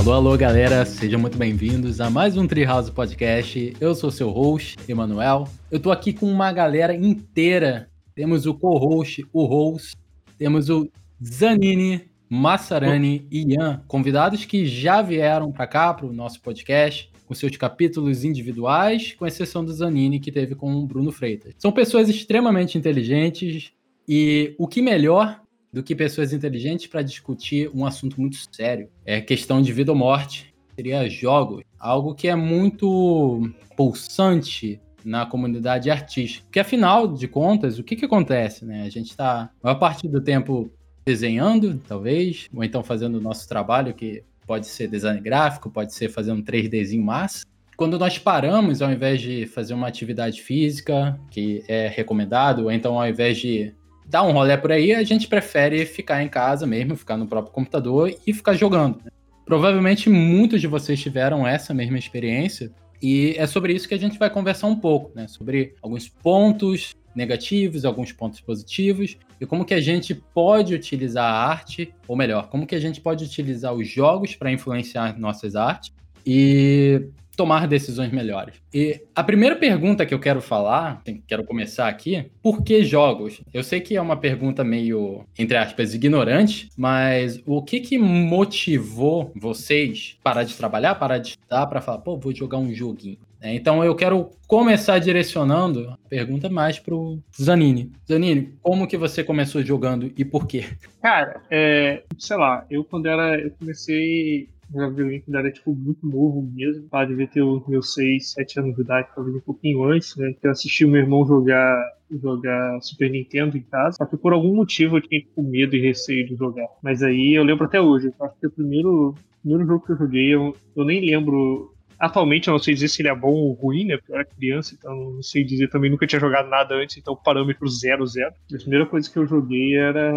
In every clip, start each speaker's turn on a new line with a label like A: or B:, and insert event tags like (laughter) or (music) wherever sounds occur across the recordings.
A: Alô, alô, galera, sejam muito bem-vindos a mais um Treehouse Podcast. Eu sou seu host, Emanuel. Eu tô aqui com uma galera inteira. Temos o co-host, o host, temos o Zanini, Massarani e Ian, convidados que já vieram para cá, para o nosso podcast, com seus capítulos individuais, com exceção do Zanini, que teve com o Bruno Freitas. São pessoas extremamente inteligentes e o que melhor do que pessoas inteligentes para discutir um assunto muito sério. É questão de vida ou morte. Seria jogos. Algo que é muito pulsante na comunidade artística. Porque, afinal de contas, o que, que acontece? Né? A gente está, a maior parte do tempo, desenhando, talvez, ou então fazendo o nosso trabalho, que pode ser design gráfico, pode ser fazer um 3Dzinho massa. Quando nós paramos, ao invés de fazer uma atividade física, que é recomendado, ou então ao invés de dar um rolê por aí, a gente prefere ficar em casa mesmo, ficar no próprio computador e ficar jogando. Provavelmente muitos de vocês tiveram essa mesma experiência e é sobre isso que a gente vai conversar um pouco, né? Sobre alguns pontos negativos, alguns pontos positivos e como que a gente pode utilizar a arte, ou melhor, como que a gente pode utilizar os jogos para influenciar nossas artes e tomar decisões melhores. E a primeira pergunta que eu quero falar, quero começar aqui, por que jogos? Eu sei que é uma pergunta meio, entre aspas, ignorante, mas o que que motivou vocês parar de trabalhar, parar de estudar, para falar, pô, vou jogar um joguinho? É, então eu quero começar direcionando a pergunta mais pro Zanini. Zanini, como que você começou jogando e por quê?
B: Cara, é, sei lá, eu quando era. Eu comecei jogar videogame quando era tipo muito novo mesmo. Ah, devia ter os meus 6, 7 anos de idade, talvez um pouquinho antes, né? Que eu assisti o meu irmão jogar jogar Super Nintendo em casa, só que por algum motivo eu tinha tipo, medo e receio de jogar. Mas aí eu lembro até hoje, eu acho que o primeiro, primeiro jogo que eu joguei, eu, eu nem lembro Atualmente eu não sei dizer se ele é bom ou ruim, né? Porque eu era criança, então não sei dizer também, nunca tinha jogado nada antes, então parâmetro 0, 0. A primeira coisa que eu joguei era.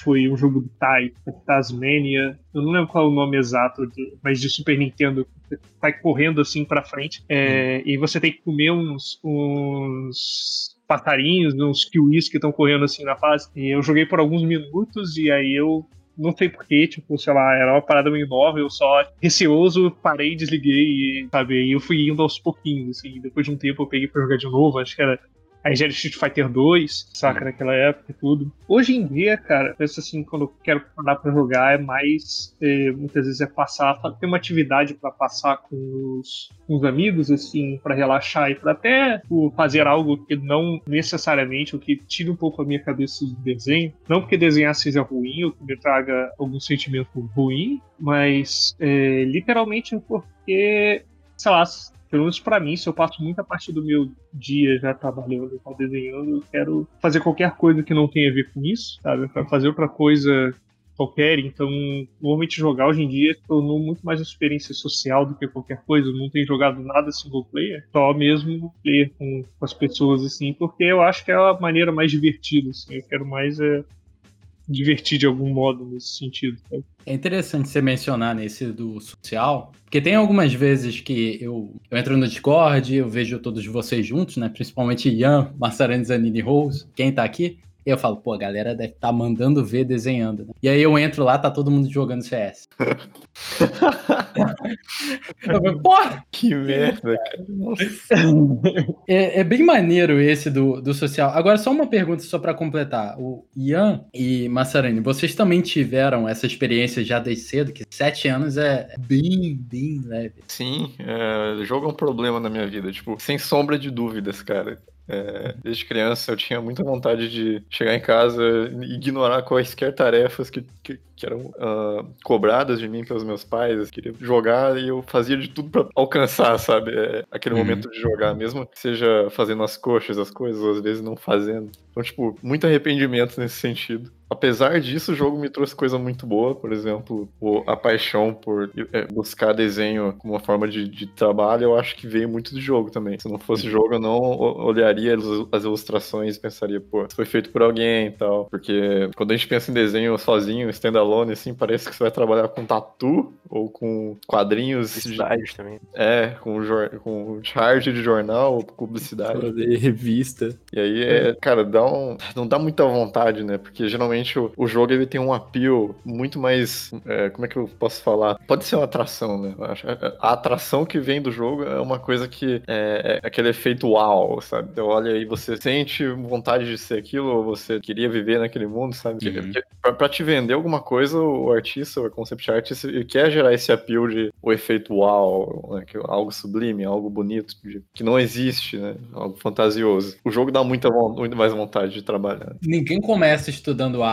B: Foi um jogo do Tai, Tasmania. Eu não lembro qual é o nome exato, mas de Super Nintendo. Vai correndo assim pra frente. É, hum. E você tem que comer uns, uns passarinhos, uns kiwis que estão correndo assim na fase. E eu joguei por alguns minutos e aí eu não sei porquê, tipo, sei lá, era uma parada meio nova, eu só receoso, parei, desliguei, e, sabe, e eu fui indo aos pouquinhos, assim, depois de um tempo eu peguei pra jogar de novo, acho que era Aí já era Street Fighter 2, saca, naquela época e tudo. Hoje em dia, cara, penso assim, quando eu quero parar pra jogar, é mais. É, muitas vezes é passar, ter uma atividade para passar com os, com os, amigos, assim, para relaxar e para até tipo, fazer algo que não necessariamente, o que tire um pouco a minha cabeça do desenho. Não porque desenhar seja ruim ou que me traga algum sentimento ruim, mas é, literalmente porque, sei lá, pelo menos para mim, se eu passo muita parte do meu dia já trabalhando, já desenhando, eu quero fazer qualquer coisa que não tenha a ver com isso, sabe? Para fazer outra coisa qualquer, então normalmente jogar hoje em dia tornou muito mais uma experiência social do que qualquer coisa. Eu não tenho jogado nada single player, só mesmo player com, com, as pessoas assim, porque eu acho que é a maneira mais divertida. Assim. Eu quero mais é, divertir de algum modo nesse sentido. Sabe?
A: É interessante você mencionar nesse do social, porque tem algumas vezes que eu, eu entro no Discord, eu vejo todos vocês juntos, né? Principalmente Ian, Massarani, Zanini Rose, quem tá aqui. E eu falo, pô, a galera deve estar tá mandando ver desenhando, né? E aí eu entro lá, tá todo mundo jogando CS.
C: Porra! Que merda, cara.
A: É, é, bem maneiro esse do, do social. Agora, só uma pergunta só para completar. O Ian e Massarani, vocês também tiveram essa experiência já desde cedo, que sete anos é bem, bem leve.
C: Sim, é, jogo é um problema na minha vida, tipo, sem sombra de dúvidas, cara. É, desde criança eu tinha muita vontade de chegar em casa e ignorar quaisquer tarefas que, que, que eram uh, cobradas de mim pelos meus pais. Eu queria jogar e eu fazia de tudo para alcançar, sabe? É, aquele uhum. momento de jogar, mesmo que seja fazendo as coxas, as coisas, às vezes não fazendo. Então, tipo, muito arrependimento nesse sentido. Apesar disso, o jogo me trouxe coisa muito boa, por exemplo, a paixão por é, buscar desenho como uma forma de, de, trabalho, eu acho que veio muito do jogo também. Se não fosse jogo, eu não olharia as ilustrações e pensaria, pô, isso foi feito por alguém e tal. Porque quando a gente pensa em desenho sozinho, standalone, assim, parece que você vai trabalhar com tatu ou com quadrinhos.
D: Publicidade de... também.
C: É, com, com charge de jornal, publicidade.
A: Fazer revista.
C: E aí, é, cara, dá um... não dá muita vontade, né? Porque geralmente realmente o, o jogo ele tem um appeal muito mais. É, como é que eu posso falar? Pode ser uma atração, né? A atração que vem do jogo é uma coisa que é, é aquele efeito uau, sabe? Então, olha aí, você sente vontade de ser aquilo, ou você queria viver naquele mundo, sabe? Uhum. Pra, pra, te vender alguma coisa, o artista, o concept artist, ele quer gerar esse appeal de o efeito uau, né? algo sublime, algo bonito, de, que não existe, né? Algo fantasioso. O jogo dá muita, muito mais vontade de trabalhar.
A: Ninguém começa estudando arte,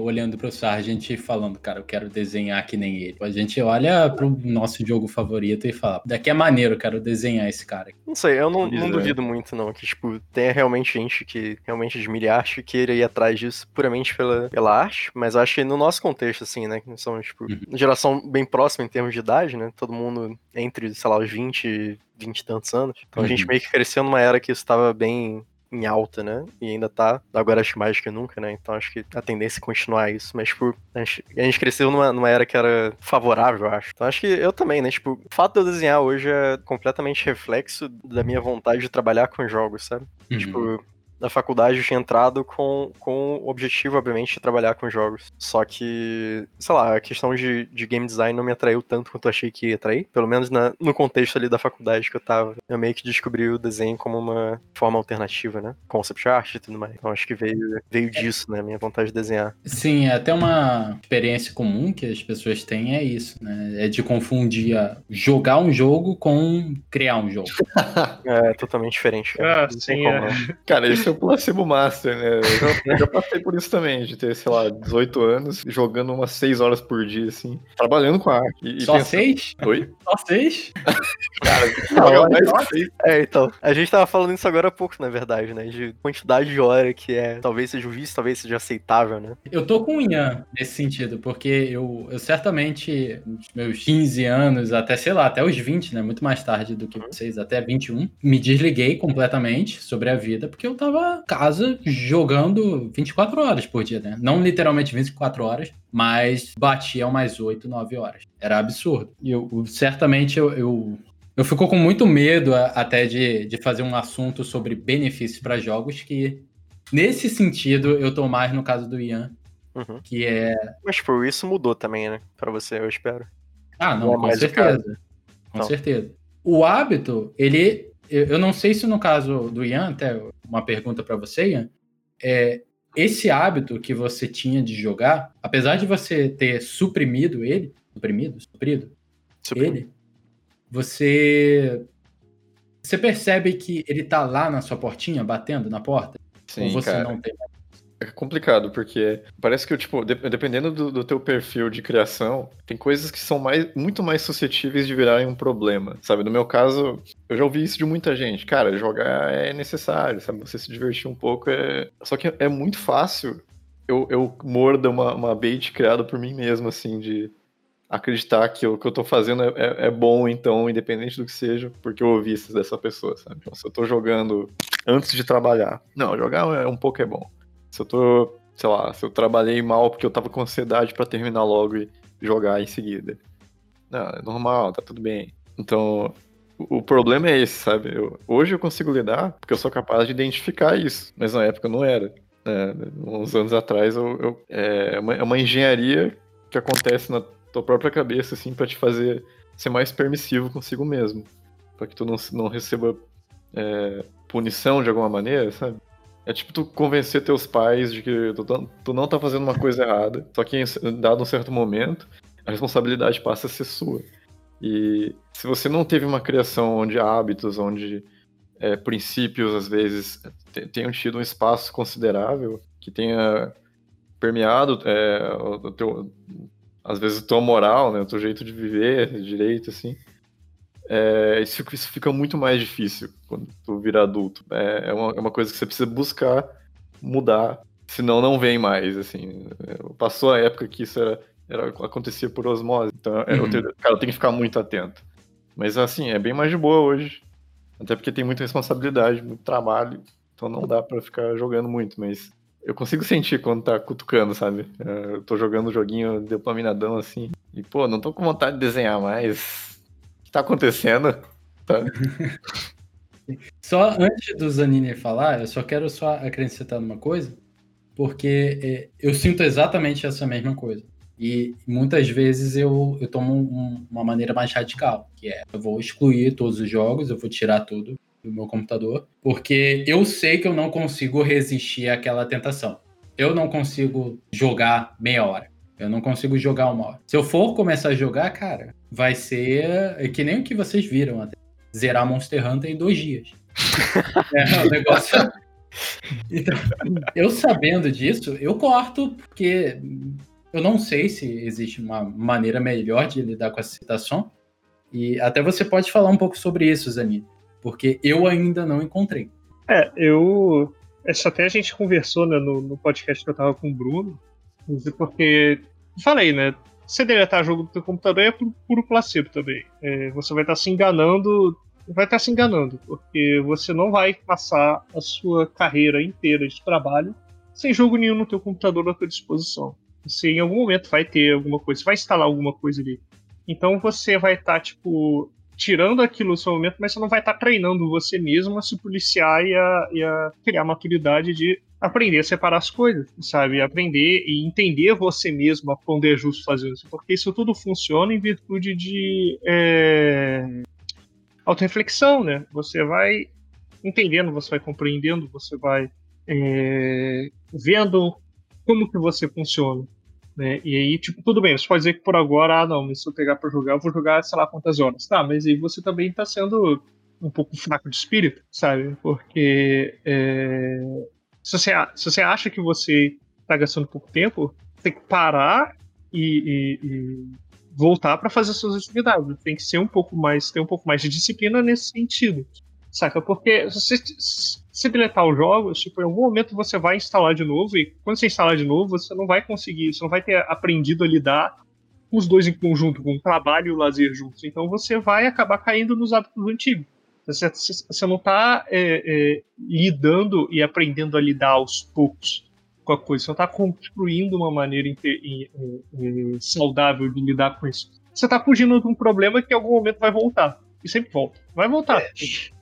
A: olhando pro Sargent e falando, cara, eu quero desenhar que nem ele. A gente olha pro nosso jogo favorito e fala, daqui é maneiro, eu quero desenhar esse cara.
D: Não sei, eu não, não duvido muito, não, que, tipo, tenha realmente gente que realmente admire arte e queira ir atrás disso puramente pela, pela arte, mas acho que no nosso contexto, assim, né, que são, tipo, uhum. geração bem próxima em termos de idade, né, todo mundo entre, sei lá, os 20 20 e tantos anos. Então uhum. a gente meio que cresceu numa era que isso estava bem em alta, né? E ainda tá, agora acho mais que nunca, né? Então acho que a tendência é continuar isso. Mas, tipo, a gente, a gente cresceu numa, numa era que era favorável, eu acho. Então acho que eu também, né? Tipo, o fato de eu desenhar hoje é completamente reflexo da minha vontade de trabalhar com jogos, sabe? Uhum. Tipo, na faculdade eu tinha entrado com, com o objetivo, obviamente, de trabalhar com jogos. Só que, sei lá, a questão de, de game design não me atraiu tanto quanto eu achei que ia atrair. Pelo menos na, no contexto ali da faculdade que eu tava. Eu meio que descobri o desenho como uma forma alternativa, né? Concept art e tudo mais. Então acho que veio, veio disso, né? Minha vontade de desenhar.
A: Sim, é até uma experiência comum que as pessoas têm é isso, né? É de confundir jogar um jogo com criar um jogo. (laughs)
D: é totalmente diferente. Cara,
C: ah, sim, é. cara esse é o placebo master, né? Eu já, passei por isso também, de ter, sei lá, 18 anos, jogando umas 6 horas por dia, assim, trabalhando com a arte.
A: E, Só 6?
C: Oi?
A: Só 6? (laughs)
D: Cara, não, mais seis. É, então, a gente tava falando isso agora há pouco, na verdade, né? De quantidade de hora que é, talvez seja visto, talvez seja aceitável, né?
A: Eu tô com o Ian nesse sentido, porque eu, eu certamente, nos meus 15 anos, até, sei lá, até os 20, né? Muito mais tarde do que uhum. vocês, até 21, me desliguei completamente sobre a vida, porque eu tava casa jogando 24 horas por dia, né? Não literalmente 24 horas, mas batia umas 8, 9 horas. Era absurdo. E eu, certamente eu, eu, eu fico com muito medo até de, de fazer um assunto sobre benefícios para jogos que, nesse sentido, eu tô mais no caso do Ian, uhum. que é...
D: Mas por tipo, isso mudou também, né? Para você, eu espero.
A: Ah, não, não com certeza. Com então. certeza. O hábito, ele eu não sei se no caso do Ian, até uma pergunta para você, Ian, é, esse hábito que você tinha de jogar, apesar de você ter suprimido ele, suprimido, suprido, Suprimido. ele, você você percebe que ele tá lá na sua portinha, batendo na porta?
C: Sim, ou você cara. não tem mais é complicado, porque parece que, tipo, dependendo do, do, teu perfil de criação, tem coisas que são mais, muito mais suscetíveis de virarem um problema, sabe? No meu caso, eu já ouvi isso de muita gente. Cara, jogar é necessário, sabe? Você se divertir um pouco é... Só que é muito fácil eu, eu morda uma, uma bait criada por mim mesmo, assim, de acreditar que o que eu tô fazendo é, é, é, bom, então, independente do que seja, porque eu ouvi isso dessa pessoa, sabe? Então, se eu tô jogando antes de trabalhar, não, jogar é um pouco é bom. Se eu tô, sei lá, se eu trabalhei mal porque eu tava com ansiedade para terminar logo e jogar em seguida. Não, é normal, tá tudo bem. Então, o problema é esse, sabe? Eu, hoje eu consigo lidar porque eu sou capaz de identificar isso, mas na época não era. É, uns anos atrás eu, eu é, uma, é, uma, engenharia que acontece na tua própria cabeça, assim, para te fazer ser mais permissivo consigo mesmo. para que tu não, não receba é, punição de alguma maneira, sabe? É tipo tu convencer teus pais de que tu, tu não tá fazendo uma coisa errada, só que em dado um certo momento, a responsabilidade passa a ser sua. E se você não teve uma criação onde hábitos, onde é, princípios, às vezes, tenham tido um espaço considerável, que tenha permeado é, o teu, às vezes, tua moral, né, o teu jeito de viver direito, assim, é, isso, isso, fica muito mais difícil quando tu vira adulto. É, é, uma, é uma coisa que você precisa buscar mudar, senão não vem mais, assim. Passou a época que isso era, era acontecia por osmose, então é, uhum. eu tenho, cara, eu tenho que ficar muito atento. Mas assim, é bem mais de boa hoje, até porque tem muita responsabilidade, muito trabalho, então não dá para ficar jogando muito, mas eu consigo sentir quando tá cutucando, sabe? É, eu tô jogando um joguinho dopaminadão assim, e pô, não tô com vontade de desenhar mais, tá acontecendo? Tá. (laughs)
A: Só antes do Zanini falar, eu só quero só acrescentar uma coisa. porque é, eu sinto exatamente essa mesma coisa. E muitas vezes eu, eu tomo um, uma maneira mais radical, que é eu vou excluir todos os jogos, eu vou tirar tudo do meu computador, porque eu sei que eu não consigo resistir àquela tentação. Eu não consigo jogar meia hora. Eu não consigo jogar uma hora. Se eu for começar a jogar, cara, vai ser é que nem o que vocês viram até. Zerar Monster Hunter em dois dias. (laughs) é um negócio. Então, eu sabendo disso, eu corto, porque eu não sei se existe uma maneira melhor de lidar com essa situação. E até você pode falar um pouco sobre isso, Zani, porque eu ainda não encontrei.
B: É, eu. Isso até a gente conversou né, no, no podcast que eu tava com o Bruno, porque. Falei, né? Você deletar jogo do seu computador é puro placebo também. É, você vai estar se enganando. Vai estar se enganando, porque você não vai passar a sua carreira inteira de trabalho sem jogo nenhum no teu computador à tua disposição. Você em algum momento vai ter alguma coisa, vai instalar alguma coisa ali. Então você vai estar, tipo, tirando aquilo no seu momento, mas você não vai estar treinando você mesmo a se policiar e a, e a criar maturidade de aprender a separar as coisas, sabe? Aprender e entender você mesmo onde é justo fazer isso. Porque isso tudo funciona em virtude de é, auto-reflexão, né? Você vai entendendo, você vai compreendendo, você vai é, vendo como que você funciona. Né? E aí, tipo, tudo bem, você pode dizer que por agora, ah, não, se eu pegar pra jogar, eu vou jogar, sei lá, quantas horas. Tá, mas aí você também tá sendo um pouco fraco de espírito, sabe? Porque é, se, você, se você acha que você tá gastando pouco tempo, tem que parar e, e, e voltar para fazer suas atividades. Tem que ser um pouco mais, ter um pouco mais de disciplina nesse sentido. Saca? Porque se você se deletar os jogos, tipo, em algum momento você vai instalar de novo, e quando você instalar de novo, você não vai conseguir, você não vai ter aprendido a lidar com os dois em conjunto, com o trabalho e o lazer juntos. Então você vai acabar caindo nos hábitos antigos. Você, você não está é, é, lidando e aprendendo a lidar aos poucos com a coisa. Você não está construindo uma maneira inter, saudável de lidar com isso. Você está fugindo de um problema que em algum momento vai voltar e sempre volta. Vai voltar. É.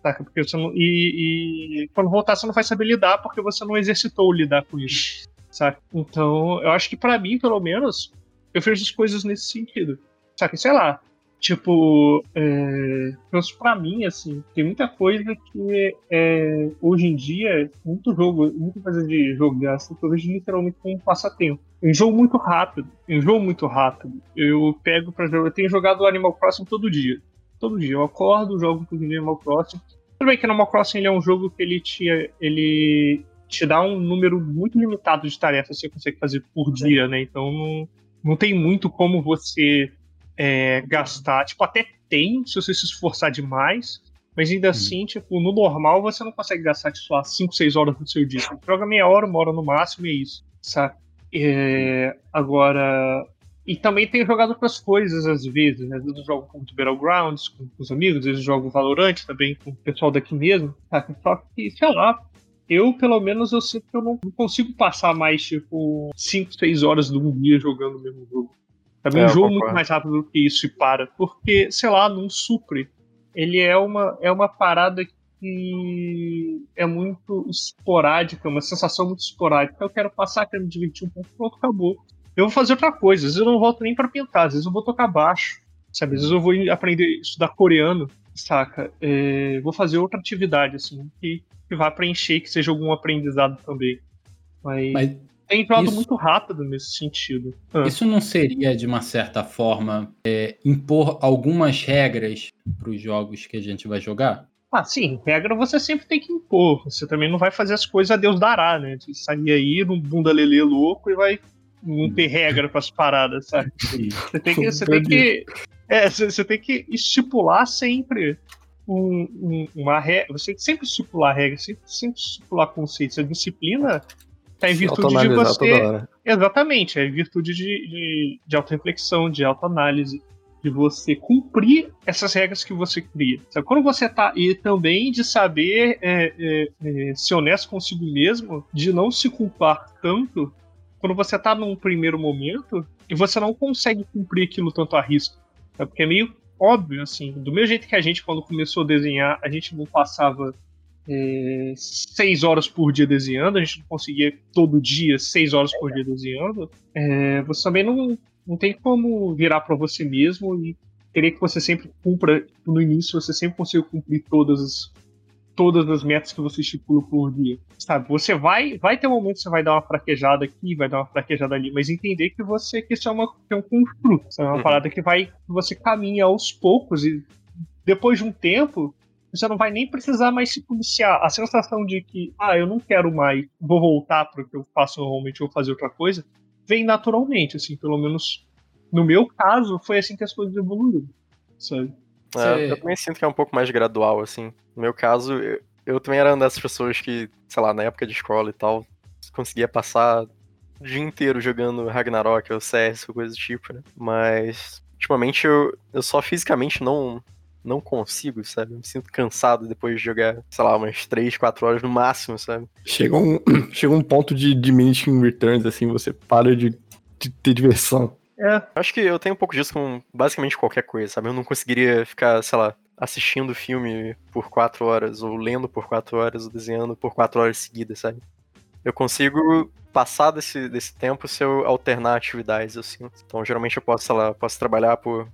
B: Saca? Porque você não, e, e, quando voltar, você não vai saber lidar porque você não exercitou lidar com isso. Saca? Então, eu acho que para mim, pelo menos, eu vejo as coisas nesse sentido. Saca? Sei lá. Tipo, é, penso pra mim, assim, tem muita coisa que é, hoje em dia, muito jogo, muita coisa de jogar, assim, eu vejo literalmente como um passatempo. Eu enjoo muito rápido, eu enjoo muito rápido. Eu pego pra jogar, eu tenho jogado Animal Crossing todo dia todo dia. Eu acordo, jogo com o Animal Crossing. Tudo bem que Animal Crossing ele é um jogo que ele te, ele te dá um número muito limitado de tarefas que você consegue fazer por dia, né? Então não, não tem muito como você é, gastar. Tipo, até tem, se você se esforçar demais, mas ainda hum. assim, tipo, no normal você não consegue gastar, tipo, 5, 6 horas do seu dia. Você joga meia hora, uma hora no máximo e é isso, sabe? É, agora, e também tenho jogado outras coisas às vezes, né? Às vezes eu jogo com o Battlegrounds, com, os amigos, às vezes jogo Valorant também com o pessoal daqui mesmo. Tá? Só que, sei lá, eu, pelo menos, eu sinto que eu não consigo passar mais, tipo, 5, 6 horas de um dia jogando o mesmo jogo. Também é, um jogo muito mais rápido do que isso e para. Porque, sei lá, não supre. Ele é uma, é uma parada que é muito esporádica, uma sensação muito esporádica. Eu quero passar, quero me divertir um pouco, pronto, acabou eu vou fazer outra coisa. Às vezes eu não volto nem para pintar, às vezes eu vou tocar baixo, sabe? Às vezes eu vou aprender estudar coreano, saca? É, vou fazer outra atividade, assim, que, que vá preencher, que seja algum aprendizado também. Mas, Mas tem enjoado isso... muito rápido nesse sentido.
A: Ah. Isso não seria, de uma certa forma, é, impor algumas regras para os jogos que a gente vai jogar?
B: Ah, sim, regra você sempre tem que impor. Você também não vai fazer as coisas a Deus dará, né? Você sair aí num bunda lelê louco e vai não ter regra para as paradas, sabe? (laughs) Você tem que, você tem que, é, você tem que estipular sempre um, um, uma regra. Você tem que sempre estipular regras, sempre, sempre estipular conceitos. A disciplina está em virtude de você. Exatamente, é em virtude de, de, de auto-reflexão, de autoanálise de você cumprir essas regras que você cria. Sabe? Quando você tá. E também de saber é, é, é, ser honesto consigo mesmo, de não se culpar tanto quando você tá num primeiro momento e você não consegue cumprir aquilo tanto a risco. É porque é meio óbvio, assim, do mesmo jeito que a gente, quando começou a desenhar, a gente não passava é, seis horas por dia desenhando, a gente não conseguia todo dia seis horas por dia desenhando, é, você também não, não tem como virar para você mesmo e querer que você sempre cumpra, no início você sempre consiga cumprir todas as, todas as metas que você estipula por dia. Sabe, você vai, vai ter um momento que você vai dar uma fraquejada aqui, vai dar uma fraquejada ali, mas entender que você que isso é, uma, que é um construto, é uma uhum. parada que vai, que você caminha aos poucos e depois de um tempo você não vai nem precisar mais se policiar. A sensação de que, ah, eu não quero mais, vou voltar para o que eu faço normalmente, vou fazer outra coisa, vem naturalmente, assim, pelo menos no meu caso, foi assim que as coisas evoluíram, sabe?
D: É, eu também sinto que é um pouco mais gradual, assim. No meu caso, eu, eu também era uma dessas pessoas que, sei lá, na época de escola e tal, conseguia passar o dia inteiro jogando Ragnarok ou CS ou coisa do tipo, né? Mas, ultimamente, eu, eu só fisicamente não, não consigo, sabe? Eu me sinto cansado depois de jogar, sei lá, umas 3, 4 horas no máximo, sabe?
E: Chega um, (clears throat) chega um ponto de diminishing returns, assim, você para de, de ter diversão.
D: É. Acho que eu tenho um pouco disso com basicamente qualquer coisa, sabe? Eu não conseguiria ficar, sei lá, assistindo filme por 4 horas, ou lendo por 4 horas, ou desenhando por 4 horas seguidas, sabe? Eu consigo passar desse, desse tempo se eu alternar atividades, assim. Então, geralmente eu posso, sei lá, posso trabalhar por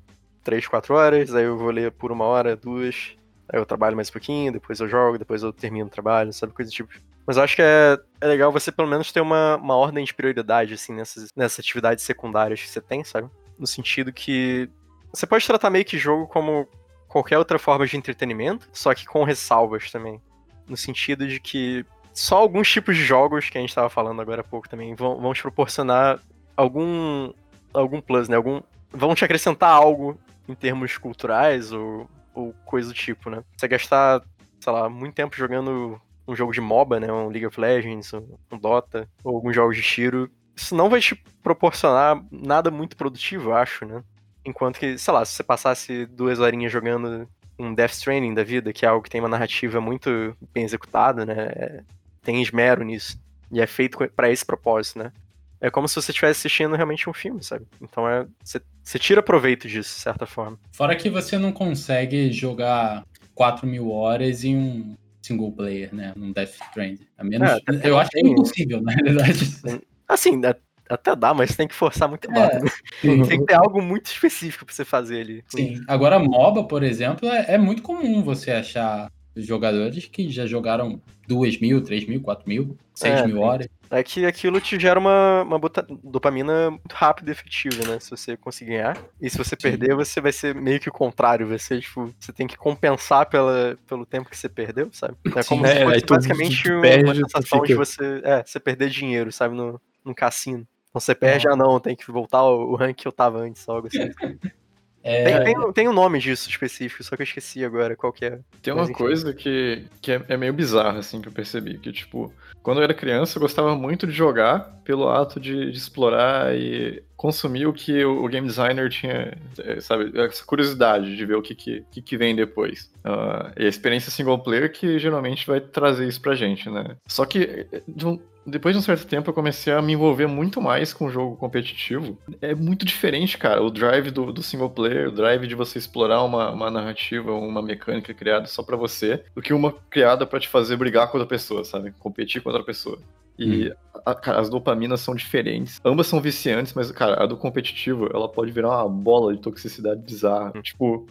D: 3, 4 horas, aí eu vou ler por uma hora, duas, aí eu trabalho mais um pouquinho, depois eu jogo, depois eu termino o trabalho, sabe? Coisa do tipo. Mas eu acho que é, é legal você pelo menos ter uma, uma ordem de prioridade, assim, nessas, nessas atividades secundárias que você tem, sabe? No sentido que você pode tratar meio que jogo como qualquer outra forma de entretenimento, só que com ressalvas também. No sentido de que só alguns tipos de jogos que a gente estava falando agora há pouco também vão, vão te proporcionar algum algum plus, né? Algum vão te acrescentar algo em termos culturais ou, ou coisa do tipo, né? Você gastar, sei lá, muito tempo jogando um jogo de MOBA, né? Um League of Legends, um Dota, ou alguns jogos de tiro, isso não vai te proporcionar nada muito produtivo, acho, né? Enquanto que, sei lá, se você passasse duas horinhas jogando um Death Stranding da vida, que é algo que tem uma narrativa muito bem executada, né? É, tem esmero nisso. E é feito para esse propósito, né? É como se você estivesse assistindo realmente um filme, sabe? Então é. Você, tira proveito disso, de certa forma.
A: Fora que você não consegue jogar 4 mil horas em um single player, né? Num Death Stranding. A menos. É, eu acho que é impossível, na realidade. (laughs)
D: Assim, até dá, mas tem que forçar muito mais. É, né? Tem que ter algo muito específico pra você fazer ali.
A: Sim. Agora, MOBA, por exemplo, é, é muito comum você achar jogadores que já jogaram 2 mil, 3 mil, 4 mil, 6 é, mil horas.
D: É que aquilo te gera uma, uma dopamina muito rápida e efetiva, né? Se você conseguir ganhar. E se você Sim. perder, você vai ser meio que o contrário. Vai ser, tipo, você tem que compensar pela, pelo tempo que você perdeu, sabe? É como Sim, se é, fosse é, basicamente tu, tu perde, uma sensação de você, é, você perder dinheiro, sabe? No, no cassino. Então você perde, ah não, tem que voltar ao rank que eu tava antes, algo assim. (laughs) É... Tem, tem, tem, um nome disso específico, só que eu esqueci agora qual que é.
C: Tem uma coisa que, que é, é, meio bizarra, assim, que eu percebi. Que, tipo, quando eu era criança, eu gostava muito de jogar pelo ato de, de explorar e consumir o que o, o, game designer tinha, é, sabe, essa curiosidade de ver o que, que, que, que vem depois. Uh, e a experiência single player que geralmente vai trazer isso pra gente, né? Só que de um, depois de um certo tempo eu comecei a me envolver muito mais com o jogo competitivo. É muito diferente, cara. O drive do, do single player, o drive de você explorar uma, uma narrativa, uma mecânica criada só para você, do que uma criada para te fazer brigar com outra pessoa, sabe? Competir com outra pessoa. E hum. a, as dopaminas são diferentes. Ambas são viciantes, mas, cara, a do competitivo, ela pode virar uma bola de toxicidade bizarra. Hum. Tipo,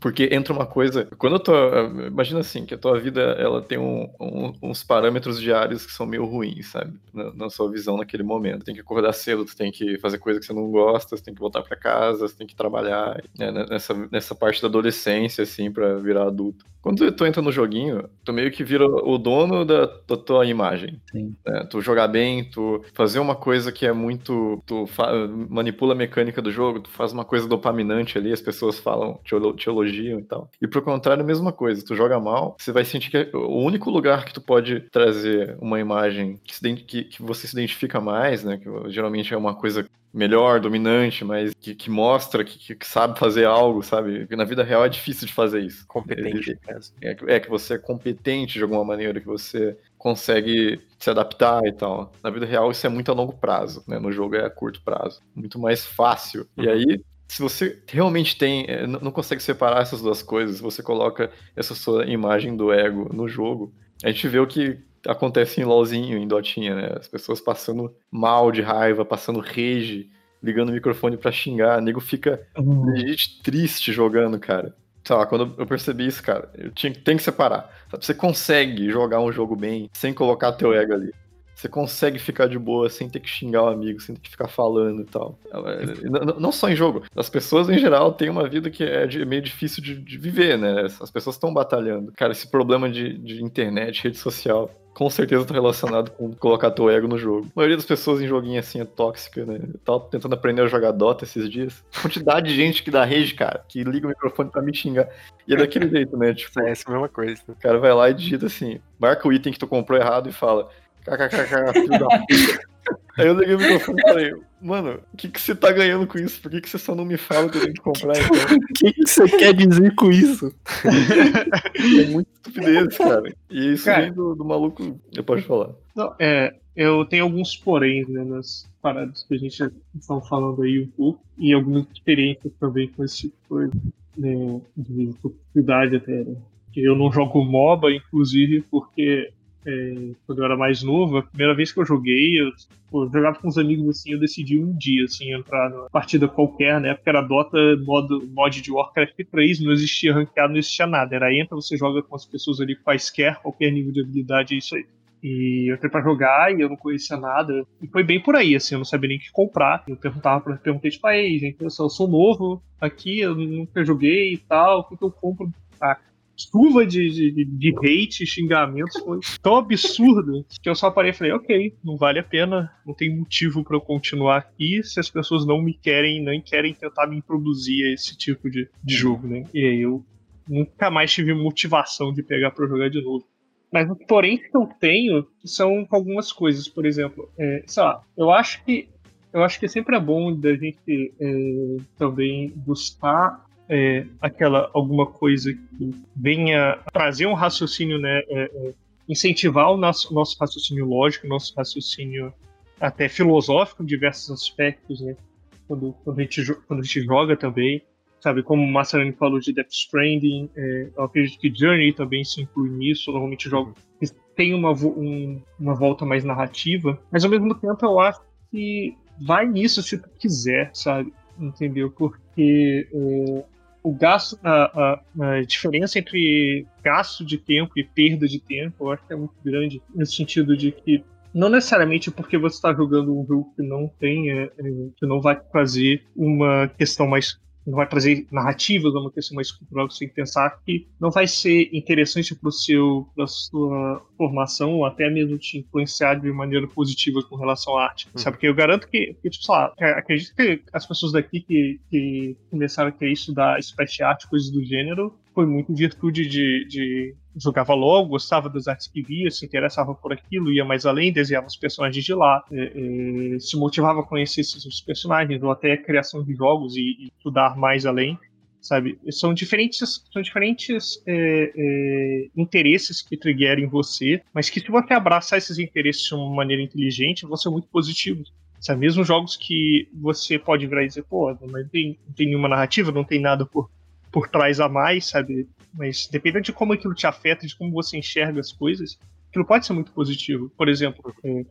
C: porque entra uma coisa. Quando eu tô. Imagina assim, que a tua vida ela tem um, um, uns parâmetros diários que são meio ruins, sabe? Na, na, sua visão naquele momento. Tem que acordar cedo, tu tem que fazer coisa que você não gosta, você tem que voltar para casa, você tem que trabalhar. Né? Nessa, nessa parte da adolescência, assim, para virar adulto. Quando tu entra no joguinho, tu meio que vira o dono da, da tua imagem. Né? Tu jogar bem, tu fazer uma coisa que é muito. Tu manipula a mecânica do jogo, tu faz uma coisa dopaminante ali, as pessoas falam, te, te elogiam e tal. E pro contrário, a mesma coisa. Tu joga mal, você vai sentir que é o único lugar que tu pode trazer uma imagem que, se, que, que você se identifica mais, né? Que geralmente é uma coisa melhor, dominante, mas que, que mostra que, que, sabe fazer algo, sabe? Porque na vida real é difícil de fazer isso.
D: Competente.
C: É, é, que você é competente de alguma maneira, que você consegue se adaptar e tal. Na vida real isso é muito a longo prazo, né? No jogo é a curto prazo. Muito mais fácil. Uhum. E aí se você realmente tem, é, não consegue separar essas duas coisas, você coloca essa sua imagem do ego no jogo, a gente vê o que acontece em LoLzinho, em Dotinha, né? As pessoas passando mal de raiva, passando rage, ligando o microfone para xingar, o nego fica uhum. triste jogando, cara. Sei lá, quando eu percebi isso, cara, eu tinha, tem que separar. Sabe? Você consegue jogar um jogo bem sem colocar teu ego ali. Você consegue ficar de boa sem ter que xingar o amigo, sem ter que ficar falando e tal. É, não só em jogo. As pessoas, em geral, têm uma vida que é meio difícil de, de viver, né? As pessoas estão batalhando. Cara, esse problema de, de internet, rede social, com certeza tá relacionado com colocar teu ego no jogo. A maioria das pessoas em joguinho assim é tóxica, né? Eu tava tentando aprender a jogar Dota esses dias. Quantidade de gente que dá rage, cara, que liga o microfone pra me xingar. E é daquele (laughs) jeito, né? Tipo,
D: é essa mesma coisa.
C: O cara vai lá e digita assim, marca o item que tu comprou errado e fala: kkkk, filho da puta. (laughs) Aí eu liguei o microfone e falei, mano, o que, que você tá ganhando com isso? Por que, que você só não me fala que eu tenho que comprar (laughs) então?
E: O que, que você quer dizer com isso? (laughs)
C: é muito estupidez, cara. E isso cara, vem do, do maluco. Eu posso falar.
B: Não, é, eu tenho alguns poréns né, nas paradas que a gente estava falando aí um pouco, e algumas experiências também com esse tipo de coisa, né, de toxicidade até. Né? Eu não jogo MOBA, inclusive, porque é, quando eu era mais novo, a primeira vez que eu joguei, eu, eu jogava com uns amigos assim, eu decidi um dia assim, entrar numa partida qualquer, né? Porque era Dota modo, mod de Warcraft 3, não existia ranqueado, não existia nada. Era entra, você joga com as pessoas ali quaisquer, qualquer nível de habilidade, é isso aí. E eu entrei pra jogar e eu não conhecia nada. E foi bem por aí, assim, eu não sabia nem o que comprar. Eu perguntava pra, perguntei, tipo, aí, gente, eu sou novo aqui, eu nunca joguei e tal, o que, que eu compro? Ah, chuva de, de, de hate, xingamentos, foi tão absurdo que eu só parei e falei, ok, não vale a pena, não tem motivo para eu continuar aqui se as pessoas não me querem, nem querem tentar me introduzir a esse tipo de, de jogo, né? E aí eu nunca mais tive motivação de pegar para jogar de novo. Mas o porém que eu tenho são algumas coisas, por exemplo, é, sei lá, eu acho que eu acho que sempre é bom da gente é, também buscar é, aquela alguma coisa que venha trazer um raciocínio, né, é, é, incentivar o nosso, nosso raciocínio lógico, nosso raciocínio até filosófico em diversos aspectos, né, quando, quando, a, gente, quando a gente joga também, sabe, como o Massarani falou de Death Stranding, é, eu acredito que Journey também se inclui nisso, normalmente jogo que tem uma, um, uma volta mais narrativa, mas ao mesmo tempo eu acho que vai nisso se tu quiser, sabe? Entendeu? Porque é, o gasto, a, a, a, diferença entre gasto de tempo e perda de tempo, eu acho que é muito grande, no sentido de que não necessariamente porque você está jogando um jogo que não tem, é, é, que não vai fazer uma questão mais não vai trazer narrativas, uma questão mais cultural, você tem que pensar que não vai ser interessante para seu para sua formação ou até mesmo te influenciar de maneira positiva com relação à arte, uhum. sabe? Porque eu garanto que, que tipo, sei lá, acredito que as pessoas daqui que, que começaram a querer estudar splash art, coisas do gênero, foi muito em virtude de, de jogava logo, gostava das artes que via, se interessava por aquilo, ia mais além, desenhava os personagens de lá, é, é, se motivava a conhecer esses personagens, ou até a criação de jogos e, e estudar mais além, sabe? São diferentes, são diferentes é, é interesses que triggeram em você, mas que se você abraçar esses interesses de uma maneira inteligente, vão ser muito positivos. Sabe? Mesmo jogos que você pode virar e dizer, pô, não tem, não tem nenhuma narrativa, não tem nada por por trás a mais, sabe? Mas dependendo de como aquilo te afeta, de como você enxerga as coisas, aquilo pode ser muito positivo. Por exemplo, é,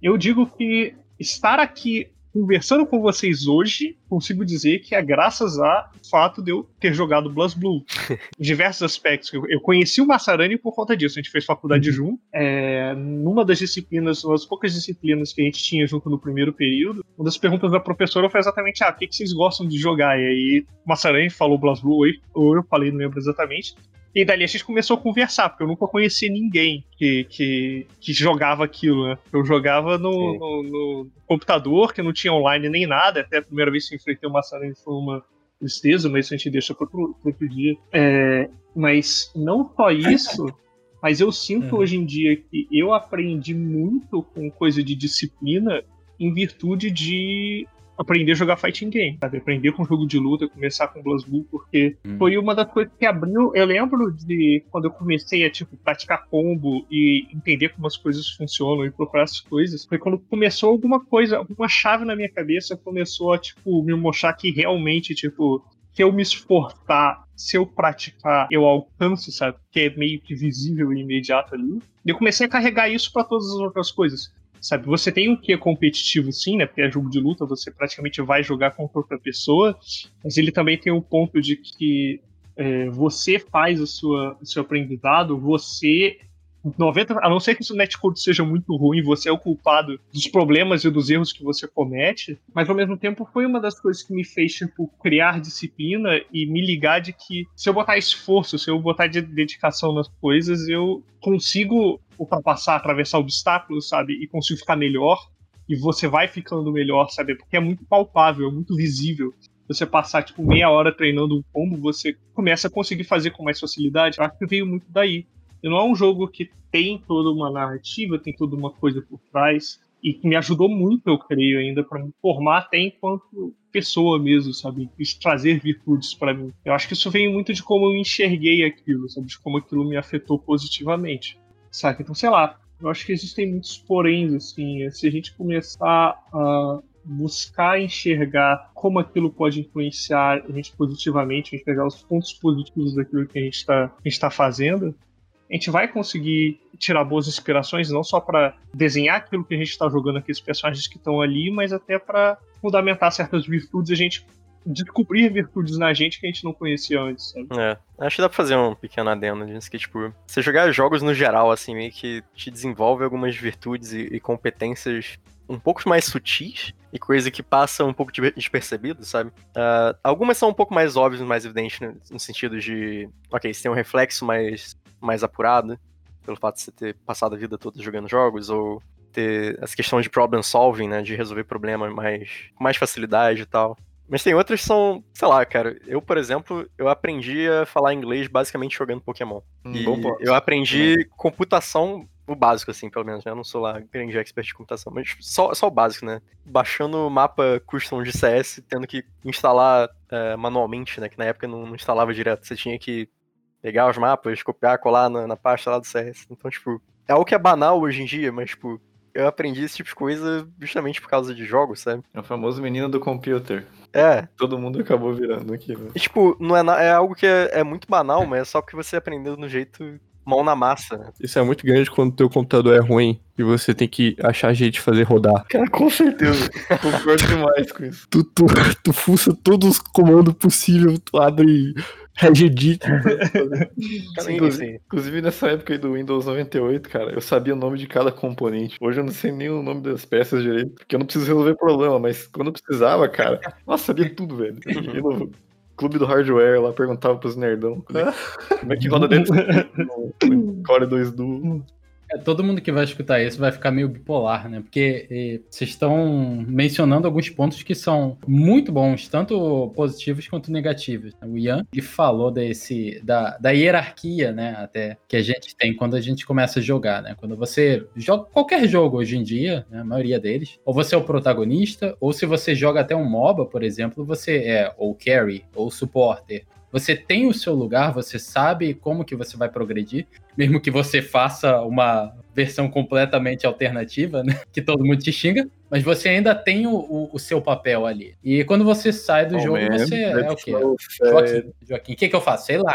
B: eu digo que estar aqui conversando com vocês hoje, consigo dizer que é graças ao fato de eu ter jogado BlazBlue. em (laughs) diversos aspectos. Eu conheci o Massarani por conta disso. A gente fez faculdade uhum. junto. É, numa das disciplinas, uma das poucas disciplinas que a gente tinha junto no primeiro período, uma das perguntas da professora foi exatamente: ah, o que, vocês gostam de jogar? E aí o Massarani falou BlazBlue, ou eu falei, não lembro exatamente. E dali a gente começou a conversar, porque eu nunca conheci ninguém que, que, que jogava aquilo, né? Eu jogava no, no, no, computador, que não tinha online nem nada, até a primeira vez que eu enfrentei o Massarani foi uma tristeza, mas isso a gente deixa para outro, outro dia. É, mas não só isso, (laughs) mas eu sinto uhum. hoje em dia que eu aprendi muito com coisa de disciplina em virtude de aprender a jogar fighting game, sabe? Aprender com jogo de luta, começar com BlazBlue, porque hum. foi uma das coisas que abriu. Eu lembro de quando eu comecei a, tipo, praticar combo e entender como as coisas funcionam e procurar as coisas, foi quando começou alguma coisa, alguma chave na minha cabeça começou a, tipo, me mostrar que realmente, tipo, se eu me esforçar, se eu praticar, eu alcanço, sabe? Que é meio que visível e imediato ali. E eu comecei a carregar isso para todas as outras coisas. Sabe, você tem um que é competitivo sim, né? Porque é jogo de luta, você praticamente vai jogar contra outra pessoa, mas ele também tem o ponto de que é, você faz a sua, o seu aprendizado, você 90, a não ser que o netcode seja muito ruim, você é o culpado dos problemas e dos erros que você comete, mas ao mesmo tempo foi uma das coisas que me fez tipo, criar disciplina e me ligar de que se eu botar esforço, se eu botar dedicação nas coisas, eu consigo ultrapassar, atravessar obstáculos, sabe? E consigo ficar melhor. E você vai ficando melhor, sabe? Porque é muito palpável, é muito visível você passar tipo meia hora treinando um combo, você começa a conseguir fazer com mais facilidade. Eu acho que veio muito daí. Não é um jogo que tem toda uma narrativa, tem toda uma coisa por trás, e que me ajudou muito, eu creio, ainda, para me formar até enquanto pessoa mesmo, sabe? E trazer virtudes para mim. Eu acho que isso vem muito de como eu enxerguei aquilo, sabe? De como aquilo me afetou positivamente, sabe? Então, sei lá, eu acho que existem muitos poréns, assim, se a gente começar a buscar enxergar como aquilo pode influenciar a gente positivamente, enxergar os pontos positivos daquilo que a gente está tá fazendo, a gente vai conseguir tirar boas inspirações, não só para desenhar aquilo que a gente está jogando, aqueles personagens que estão ali, mas até para fundamentar certas virtudes e a gente descobrir virtudes na gente que a gente não conhecia antes, sabe?
D: É, acho que dá pra fazer um pequeno adendo disso, que, tipo, você jogar jogos no geral, assim, meio que te desenvolve algumas virtudes e, e competências um pouco mais sutis e coisa que passa um pouco despercebido, sabe? Uh, algumas são um pouco mais óbvias, mais evidentes no, no, sentido de, ok, você tem um reflexo mais mais apurado, pelo fato de você ter passado a vida toda jogando jogos, ou ter essa questão de problem solving, né, de resolver problemas mais, com mais facilidade e tal. Mas tem outras que são, sei lá, cara. Eu, por exemplo, eu aprendi a falar inglês basicamente jogando Pokémon. Hum, e eu aprendi hum. computação, o básico, assim, pelo menos, né? Eu não sou lá grande expert de computação, mas só, só o básico, né? Baixando o mapa custom de CS, tendo que instalar é, manualmente, né? Que na época não, não instalava direto. Você tinha que pegar os mapas, copiar, colar na, na pasta lá do CS. Então, tipo, é algo que é banal hoje em dia, mas, tipo, eu aprendi esse tipo de coisa justamente por causa de jogos, sabe?
C: É o famoso menino do computer.
D: É.
C: Todo mundo acabou virando aqui,
D: né? E, tipo, não é, é algo que é, é muito banal, mas é só porque você aprendeu no jeito mão na massa. Né?
E: Isso é muito grande quando o teu computador é ruim e você tem que achar jeito de fazer rodar.
C: Cara, com certeza. Concordo demais com isso.
E: Tu, tu, tu fuça todos os comandos possíveis, tu abre Regedit. (laughs)
C: inclusive, inclusive, nessa época aí do Windows 98, cara, eu sabia o nome de cada componente. Hoje eu não sei nem o nome das peças direito, porque eu não preciso resolver problema, mas quando eu precisava, cara, nossa, sabia tudo, velho. no clube do hardware lá, perguntava pros nerdão como é, como é que roda dentro do (laughs) Core 2 Duo.
A: É, todo mundo que vai escutar isso vai ficar meio bipolar, né? Porque vocês estão mencionando alguns pontos que são muito bons, tanto positivos quanto negativos. O Ian que falou desse da, da hierarquia, né? Até que a gente tem quando a gente começa a jogar, né? Quando você joga qualquer jogo hoje em dia, né, a maioria deles, ou você é o protagonista, ou se você joga até um MOBA, por exemplo, você é ou carry ou supporter você tem o seu lugar, você sabe como que você vai progredir, mesmo que você faça uma versão completamente alternativa, né? Que todo mundo te xinga, mas você ainda tem o, o, o seu papel ali. E quando você sai do oh, jogo, man, você é o quê? Joaquim, Joaquim, o que, que eu faço? Sei lá.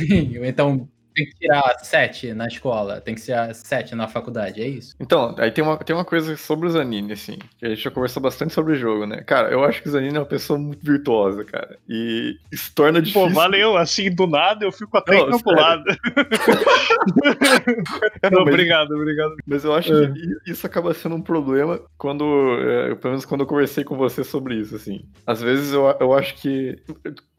A: (laughs) então, tem que tirar sete na escola, tem que tirar sete na faculdade, é isso?
C: Então, aí tem uma, tem uma coisa sobre o Zanini, assim, que a gente já conversou bastante sobre o jogo, né? Cara, eu acho que o Zanini é uma pessoa muito virtuosa, cara. E isso torna difícil. Pô,
B: valeu, assim, do nada eu fico até encapulado. (laughs) Não, mas, obrigado, obrigado.
C: Mas eu acho é. que isso acaba sendo um problema quando, é, pelo menos quando eu conversei com você sobre isso, assim. Às vezes eu, eu acho que.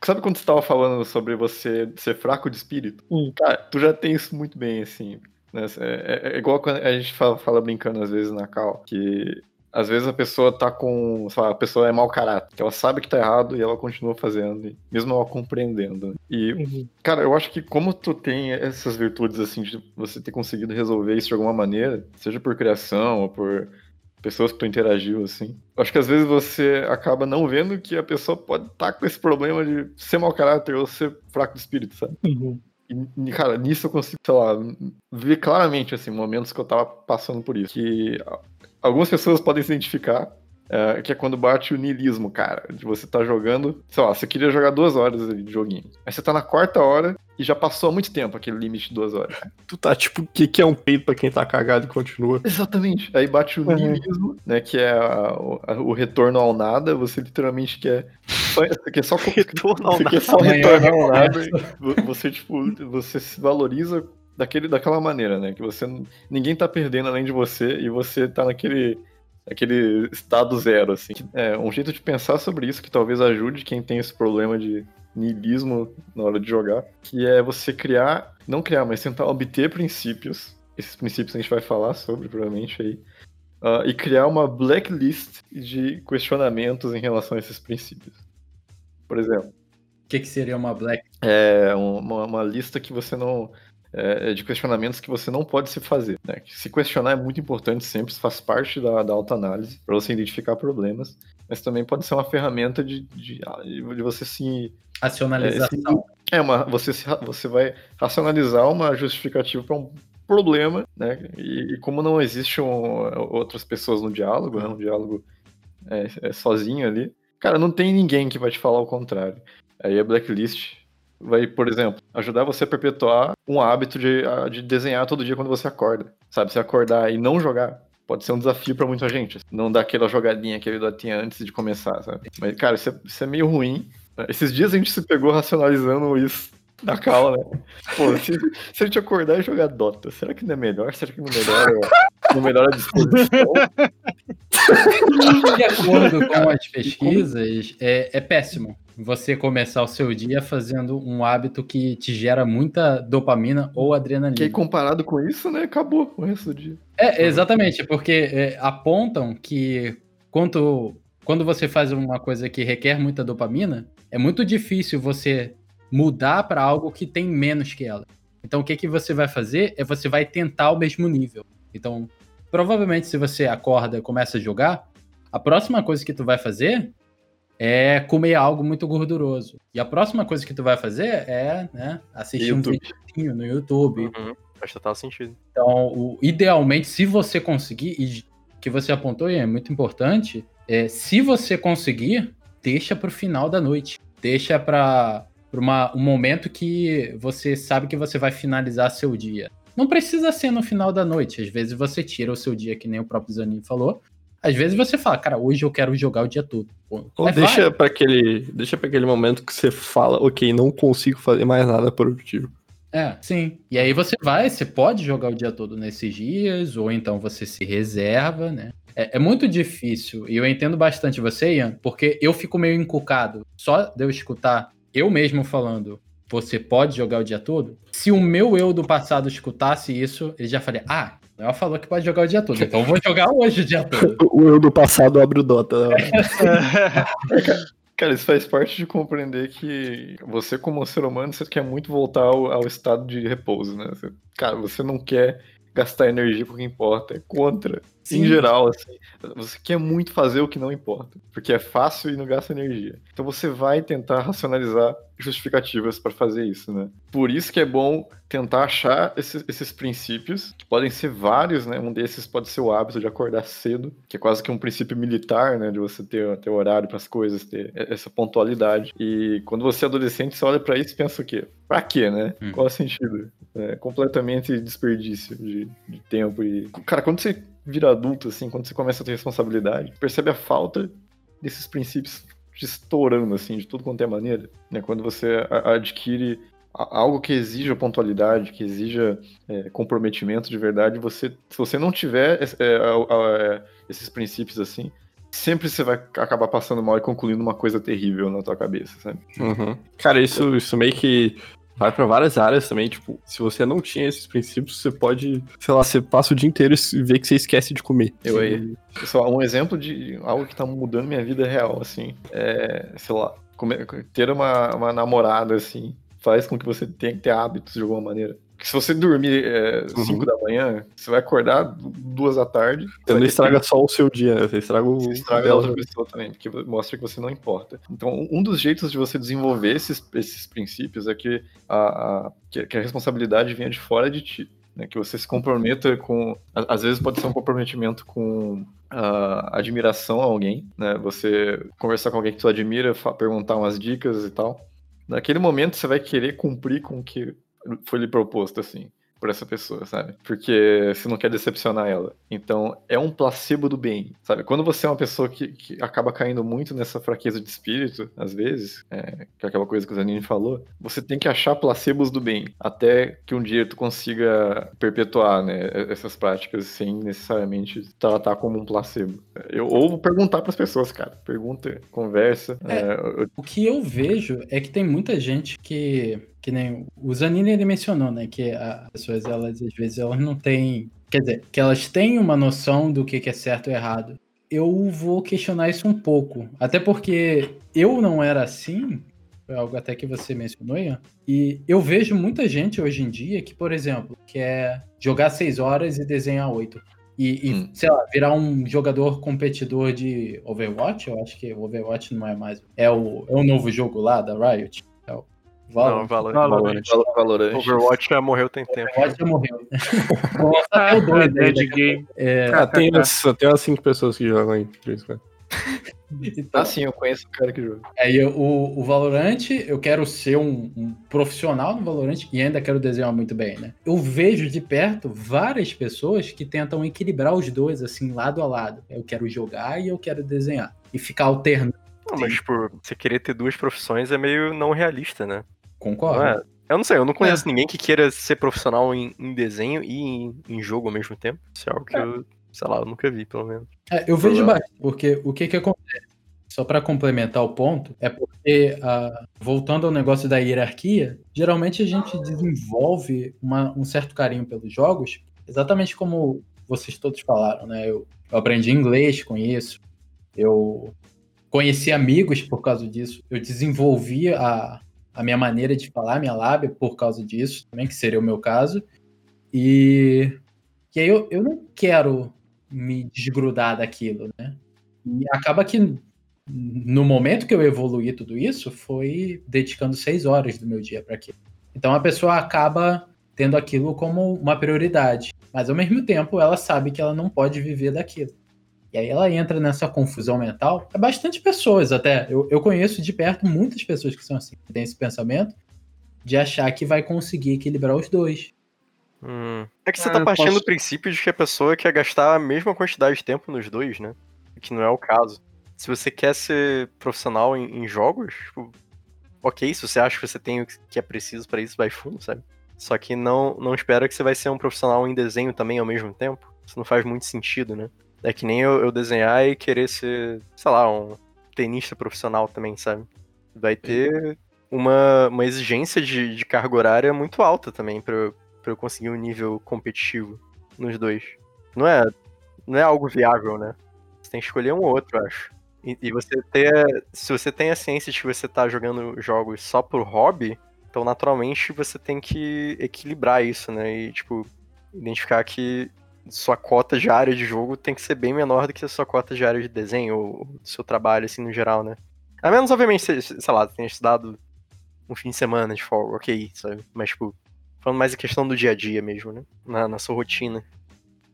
C: Sabe quando você estava falando sobre você ser fraco de espírito? Hum. Cara, tu já tem isso muito bem, assim. Né? É, é, é, igual quando a gente fala, fala, brincando às vezes na cal, que às vezes a pessoa tá com. Sei lá, a pessoa é mau caráter, que ela sabe que tá errado e ela continua fazendo, mesmo ela compreendendo. E, uhum. cara, eu acho que como tu tem essas virtudes, assim, de você ter conseguido resolver isso de alguma maneira, seja por criação ou por pessoas que tu interagiu, assim. Acho que às vezes você acaba não vendo que a pessoa pode estar tá com esse problema de ser mau caráter ou ser fraco de espírito, sabe?
B: Uhum.
C: E, cara, nisso eu consigo, sei lá, ver claramente, assim, momentos que eu tava passando por isso. Que algumas pessoas podem se identificar, é, que é quando bate o niilismo, cara. De você tá jogando, sei lá, você queria jogar duas horas de joguinho. Aí você tá na quarta hora e já passou há muito tempo aquele limite de duas horas.
E: Tu tá tipo, o que, que é um peito pra quem tá cagado e continua?
C: Exatamente. Aí bate o uhum. niilismo, né? Que é a, a, o retorno ao nada. Você literalmente quer. Só, você quer só,
D: retorno ao
C: você
D: nada.
C: Quer só retornar ao nada. Você, tipo, você se valoriza daquele, daquela maneira, né? Que você. Ninguém tá perdendo além de você e você tá naquele aquele estado zero, assim. É um jeito de pensar sobre isso que talvez ajude quem tem esse problema de niilismo na hora de jogar, que é você criar, não criar, mas tentar obter princípios. Esses princípios a gente vai falar sobre, provavelmente, aí. Uh, e criar uma blacklist de questionamentos em relação a esses princípios. Por exemplo.
A: O que, que seria uma black?
C: É uma, uma lista que você não é, de questionamentos que você não pode se fazer. Né? Se questionar é muito importante sempre, faz parte da, da autoanálise, para você identificar problemas, mas também pode ser uma ferramenta de, de, de você se.
A: Racionalização.
C: É, é uma, você, se, você vai racionalizar uma justificativa para um problema, né? E, e como não existem outras pessoas no diálogo, né? um diálogo é, é sozinho ali, cara, não tem ninguém que vai te falar o contrário. Aí a blacklist vai, por exemplo, ajudar você a perpetuar um hábito de, de desenhar todo dia quando você acorda. Sabe, se acordar e não jogar, pode ser um desafio para muita gente. Não dar aquela jogadinha que ele tinha antes de começar, sabe? Mas, cara, isso é, isso é meio ruim. Esses dias a gente se pegou racionalizando isso na calma, né? Pô, se, se a gente acordar e jogar Dota, será que não é melhor? Será que não melhora, não melhora a disposição? (laughs)
A: De acordo com as pesquisas, é, é péssimo você começar o seu dia fazendo um hábito que te gera muita dopamina ou adrenalina.
C: Que comparado com isso, né, acabou o resto do dia.
A: É, exatamente, porque é, apontam que quanto, quando você faz uma coisa que requer muita dopamina, é muito difícil você mudar para algo que tem menos que ela. Então, o que, que você vai fazer é você vai tentar o mesmo nível. Então, provavelmente, se você acorda e começa a jogar, a próxima coisa que tu vai fazer é comer algo muito gorduroso. E a próxima coisa que tu vai fazer é né, assistir YouTube. um vídeo no YouTube.
D: Uhum. Faz total sentido.
A: Então, o, idealmente, se você conseguir, e que você apontou e é muito importante, é, se você conseguir, deixa para o final da noite. Deixa para um momento que você sabe que você vai finalizar seu dia. Não precisa ser no final da noite. Às vezes você tira o seu dia, que nem o próprio Zanin falou, às vezes você fala, cara, hoje eu quero jogar o dia todo.
E: Ou é deixa para aquele, deixa para aquele momento que você fala, ok, não consigo fazer mais nada produtivo.
A: É, sim. E aí você vai, você pode jogar o dia todo nesses dias, ou então você se reserva, né? É, é muito difícil, e eu entendo bastante você, Ian, porque eu fico meio encucado. Só de eu escutar eu mesmo falando, você pode jogar o dia todo? Se o meu eu do passado escutasse isso, ele já faria, ah, ela falou que pode jogar o dia todo, então eu vou jogar hoje o dia todo. (laughs)
E: o eu do passado abre o Dota. Né? (laughs)
C: Cara, isso faz parte de compreender que você, como ser humano, você quer muito voltar ao, ao estado de repouso, né? Você, cara, você não quer gastar energia porque importa, é contra. Sim. Em geral, assim, você quer muito fazer o que não importa, porque é fácil e não gasta energia. Então você vai tentar racionalizar justificativas para fazer isso, né? Por isso que é bom tentar achar esses, esses, princípios, que podem ser vários, né? Um desses pode ser o hábito de acordar cedo, que é quase que um princípio militar, né? De você ter, ter horário para as coisas, ter essa pontualidade. E quando você é adolescente, você olha para isso e pensa o quê? Pra quê, né? Hum. Qual é o sentido? É completamente desperdício de, de tempo. E, cara, quando você vira adulto, assim, quando você começa a ter responsabilidade, percebe a falta desses princípios te estourando, assim, de tudo quanto é maneira. Né? Quando você adquire algo que exija pontualidade, que exija é, comprometimento de verdade, você, se você não tiver é, é, esses princípios assim, sempre você vai acabar passando mal e concluindo uma coisa terrível na tua cabeça, sabe?
E: Uhum. Cara, isso, isso meio que vai para várias áreas também. Tipo, se você não tinha esses princípios, você pode, sei lá, você passa o dia inteiro e vê que você esquece de comer.
C: Eu aí. Pessoal, um exemplo de algo que tá mudando minha vida real, assim, é, sei lá, comer, ter uma, uma namorada, assim, faz com que você tenha que ter hábitos de alguma maneira. Se você dormir 5
E: Uhum.
C: da manhã, você vai acordar duas da tarde.
E: Você não
C: vai ter
E: estraga só o seu dia, né? Você estraga o
C: Você estraga a
E: dela.
C: outra pessoa também, porque mostra que você não importa. Então, um dos jeitos de você desenvolver esses, esses princípios é que a, a- que que a responsabilidade venha de fora de ti. Né? Que você se comprometa com. Às vezes pode ser um comprometimento com a admiração a alguém, né? Você conversar com alguém que tu admira, perguntar umas dicas e tal. Naquele momento você vai querer cumprir com o que foi lhe proposto, assim, por essa pessoa, sabe? Porque você não quer decepcionar ela. Então, é um placebo do bem, sabe? Quando você é uma pessoa que, que acaba caindo muito nessa fraqueza de espírito, às vezes, é, que é aquela coisa que o Zanini falou, você tem que achar placebos do bem, até que um dia tu consiga perpetuar, né, essas práticas sem necessariamente tratar como um placebo. Eu, ou perguntar para as pessoas, cara. Pergunta, conversa.
A: É.
C: é, eu-
A: O que eu vejo é que tem muita gente que, que nem o Zanini ele mencionou, né, que as pessoas elas às vezes elas não têm, quer dizer, que elas têm uma noção do que é certo e errado. Eu vou questionar isso um pouco, até porque eu não era assim, foi algo até que você mencionou, Ian, e eu vejo muita gente hoje em dia que, por exemplo, quer jogar seis horas e desenhar oito. E, e,
C: Hum.
A: sei lá, virar um jogador competidor de Overwatch, eu acho que o Overwatch não é mais. É o, é o novo jogo lá da Riot. É o
D: Não,
A: Valorant.
D: Valorant.
B: Valorant.
C: Val- Valorant.
D: Overwatch já morreu tem tempo.
A: Overwatch já morreu. Até (laughs) o
B: Dead
A: daqui a
B: Game.
A: É,
E: Ah, tem umas, tem umas cinco pessoas que jogam aí. por isso, cara.
A: então,
C: Ah, sim, eu conheço o cara que joga.
A: Aí o, o Valorant, eu quero ser um, um profissional no Valorant e ainda quero desenhar muito bem, né? Eu vejo de perto várias pessoas que tentam equilibrar os dois, assim, lado a lado. Eu quero jogar e eu quero desenhar. E ficar alternando.
D: Não, mas, tipo, você querer ter duas profissões é meio não realista, né?
A: Concordo.
D: Não é? Eu não sei, eu não conheço ninguém que queira ser profissional em, em desenho e em, em jogo ao mesmo tempo. Isso é algo que eu, sei lá, eu nunca vi, pelo menos.
A: É, eu vejo bastante, porque o que que acontece? Só para complementar o ponto, é porque, ah, voltando ao negócio da hierarquia, geralmente a gente desenvolve uma- um certo carinho pelos jogos, exatamente como vocês todos falaram, né? Eu, eu aprendi inglês com isso, eu conheci amigos por causa disso, eu desenvolvi a, a minha maneira de falar, minha lábia por causa disso, também, que seria o meu caso, e, e aí eu, eu não quero me desgrudar daquilo, né? E acaba que no momento que eu evoluí tudo isso, foi dedicando seis horas do meu dia para aquilo. Então a pessoa acaba tendo aquilo como uma prioridade, mas ao mesmo tempo ela sabe que ela não pode viver daquilo. E aí ela entra nessa confusão mental. É bastante pessoas até. Eu, eu conheço de perto muitas pessoas que são assim, que têm esse pensamento de achar que vai conseguir equilibrar os dois.
D: Hum. É que você
B: Ah,
D: tá partindo
B: posso-
D: do princípio de que a pessoa quer gastar a mesma quantidade de tempo nos dois, né? Que não é o caso. Se você quer ser profissional em, em jogos, tipo, ok, se você acha que você tem o que é preciso pra isso, vai fundo, sabe? Só que não, não espera que você vai ser um profissional em desenho também ao mesmo tempo. Isso não faz muito sentido, né? É que nem eu, eu desenhar e querer ser, sei lá, um tenista profissional também, sabe? Vai ter uma, uma exigência de, de carga horária muito alta também pra, eu- pra eu conseguir um nível competitivo nos dois. Não é, não é algo viável, né? Você tem que escolher um ou outro, eu acho. E, e você ter. Se você tem a ciência de que você tá jogando jogos só por hobby, então naturalmente você tem que equilibrar isso, né? E, tipo, identificar que sua cota diária de jogo tem que ser bem menor do que a sua cota diária de desenho, ou do seu trabalho, assim, no geral, né? A menos, obviamente, você, sei lá, tenha estudado um fim de semana de folga, ok, sabe? Mas, tipo, falando mais a questão do dia a dia mesmo, né? Na, na sua rotina.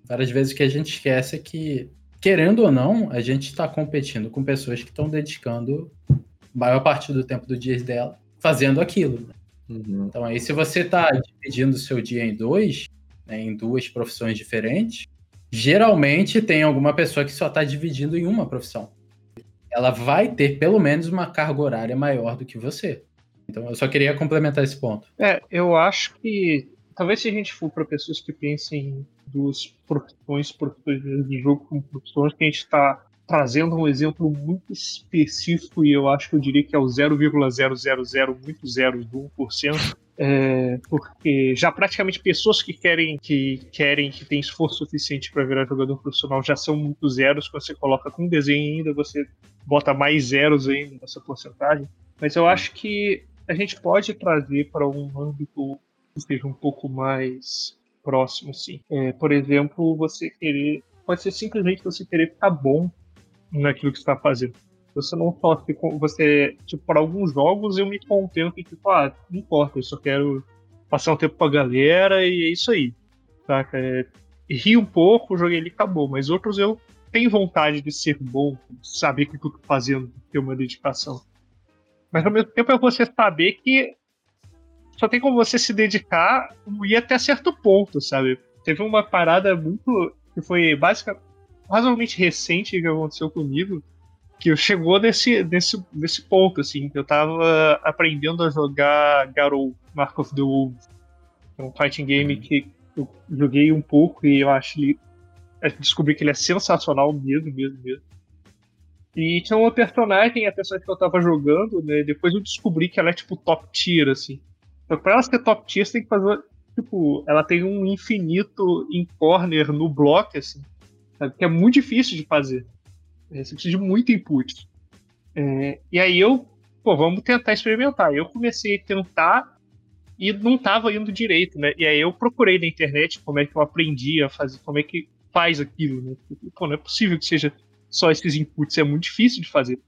A: Várias vezes o que a gente esquece é que, querendo ou não, a gente está competindo com pessoas que estão dedicando a maior parte do tempo do dia dela fazendo aquilo. né?
C: Uhum.
A: Então aí, se você está dividindo o seu dia em dois, né, em duas profissões diferentes, geralmente tem alguma pessoa que só está dividindo em uma profissão. Ela vai ter pelo menos uma carga horária maior do que você. Então eu só queria complementar esse ponto.
B: É, eu acho que talvez se a gente for para pessoas que pensem em duas profissões, profissões de jogo como profissões, que a gente está trazendo um exemplo muito específico e eu acho que eu diria que é o 0,000 muito zero de 1%. É, porque já praticamente pessoas que querem que querem que tem esforço suficiente para virar jogador profissional já são muito zeros. Quando você coloca com desenho ainda, você bota mais zeros ainda nessa porcentagem. Mas eu acho que a gente pode trazer para um âmbito seja um pouco mais próximo, sim. É, por exemplo, você querer. Pode ser simplesmente você querer ficar bom naquilo que está fazendo. Você não só você, tipo, para alguns jogos eu me contento que, tipo, ah, não importa, eu só quero passar um tempo com a galera e é isso aí. Saca? É, ri um pouco, joguei ele acabou. Mas outros eu tenho vontade de ser bom, saber o que eu tô fazendo, ter uma dedicação. Mas ao mesmo tempo é você saber que só tem como você se dedicar e até certo ponto, sabe? Teve uma parada muito. que foi básica, razoavelmente recente que aconteceu comigo, que chegou nesse, nesse, nesse ponto, assim, que eu tava aprendendo a jogar Garou, Mark of the Wolves. É um fighting game uhum. que eu joguei um pouco e eu acho ele. Descobri que ele é sensacional mesmo, mesmo, mesmo. E tinha uma personagem, a personagem que eu tava jogando, né? Depois eu descobri que ela é tipo top tier, assim. Então, pra ela ser top tier, você tem que fazer. Tipo, ela tem um infinito em corner no bloco, assim. Sabe? Que é muito difícil de fazer. É, você precisa de muito input. É, e aí eu, pô, vamos tentar experimentar. Eu comecei a tentar e não tava indo direito, né? E aí eu procurei na internet como é que eu aprendi a fazer, como é que faz aquilo, né? Pô, não é possível que seja só esses inputs, é muito difícil de fazer.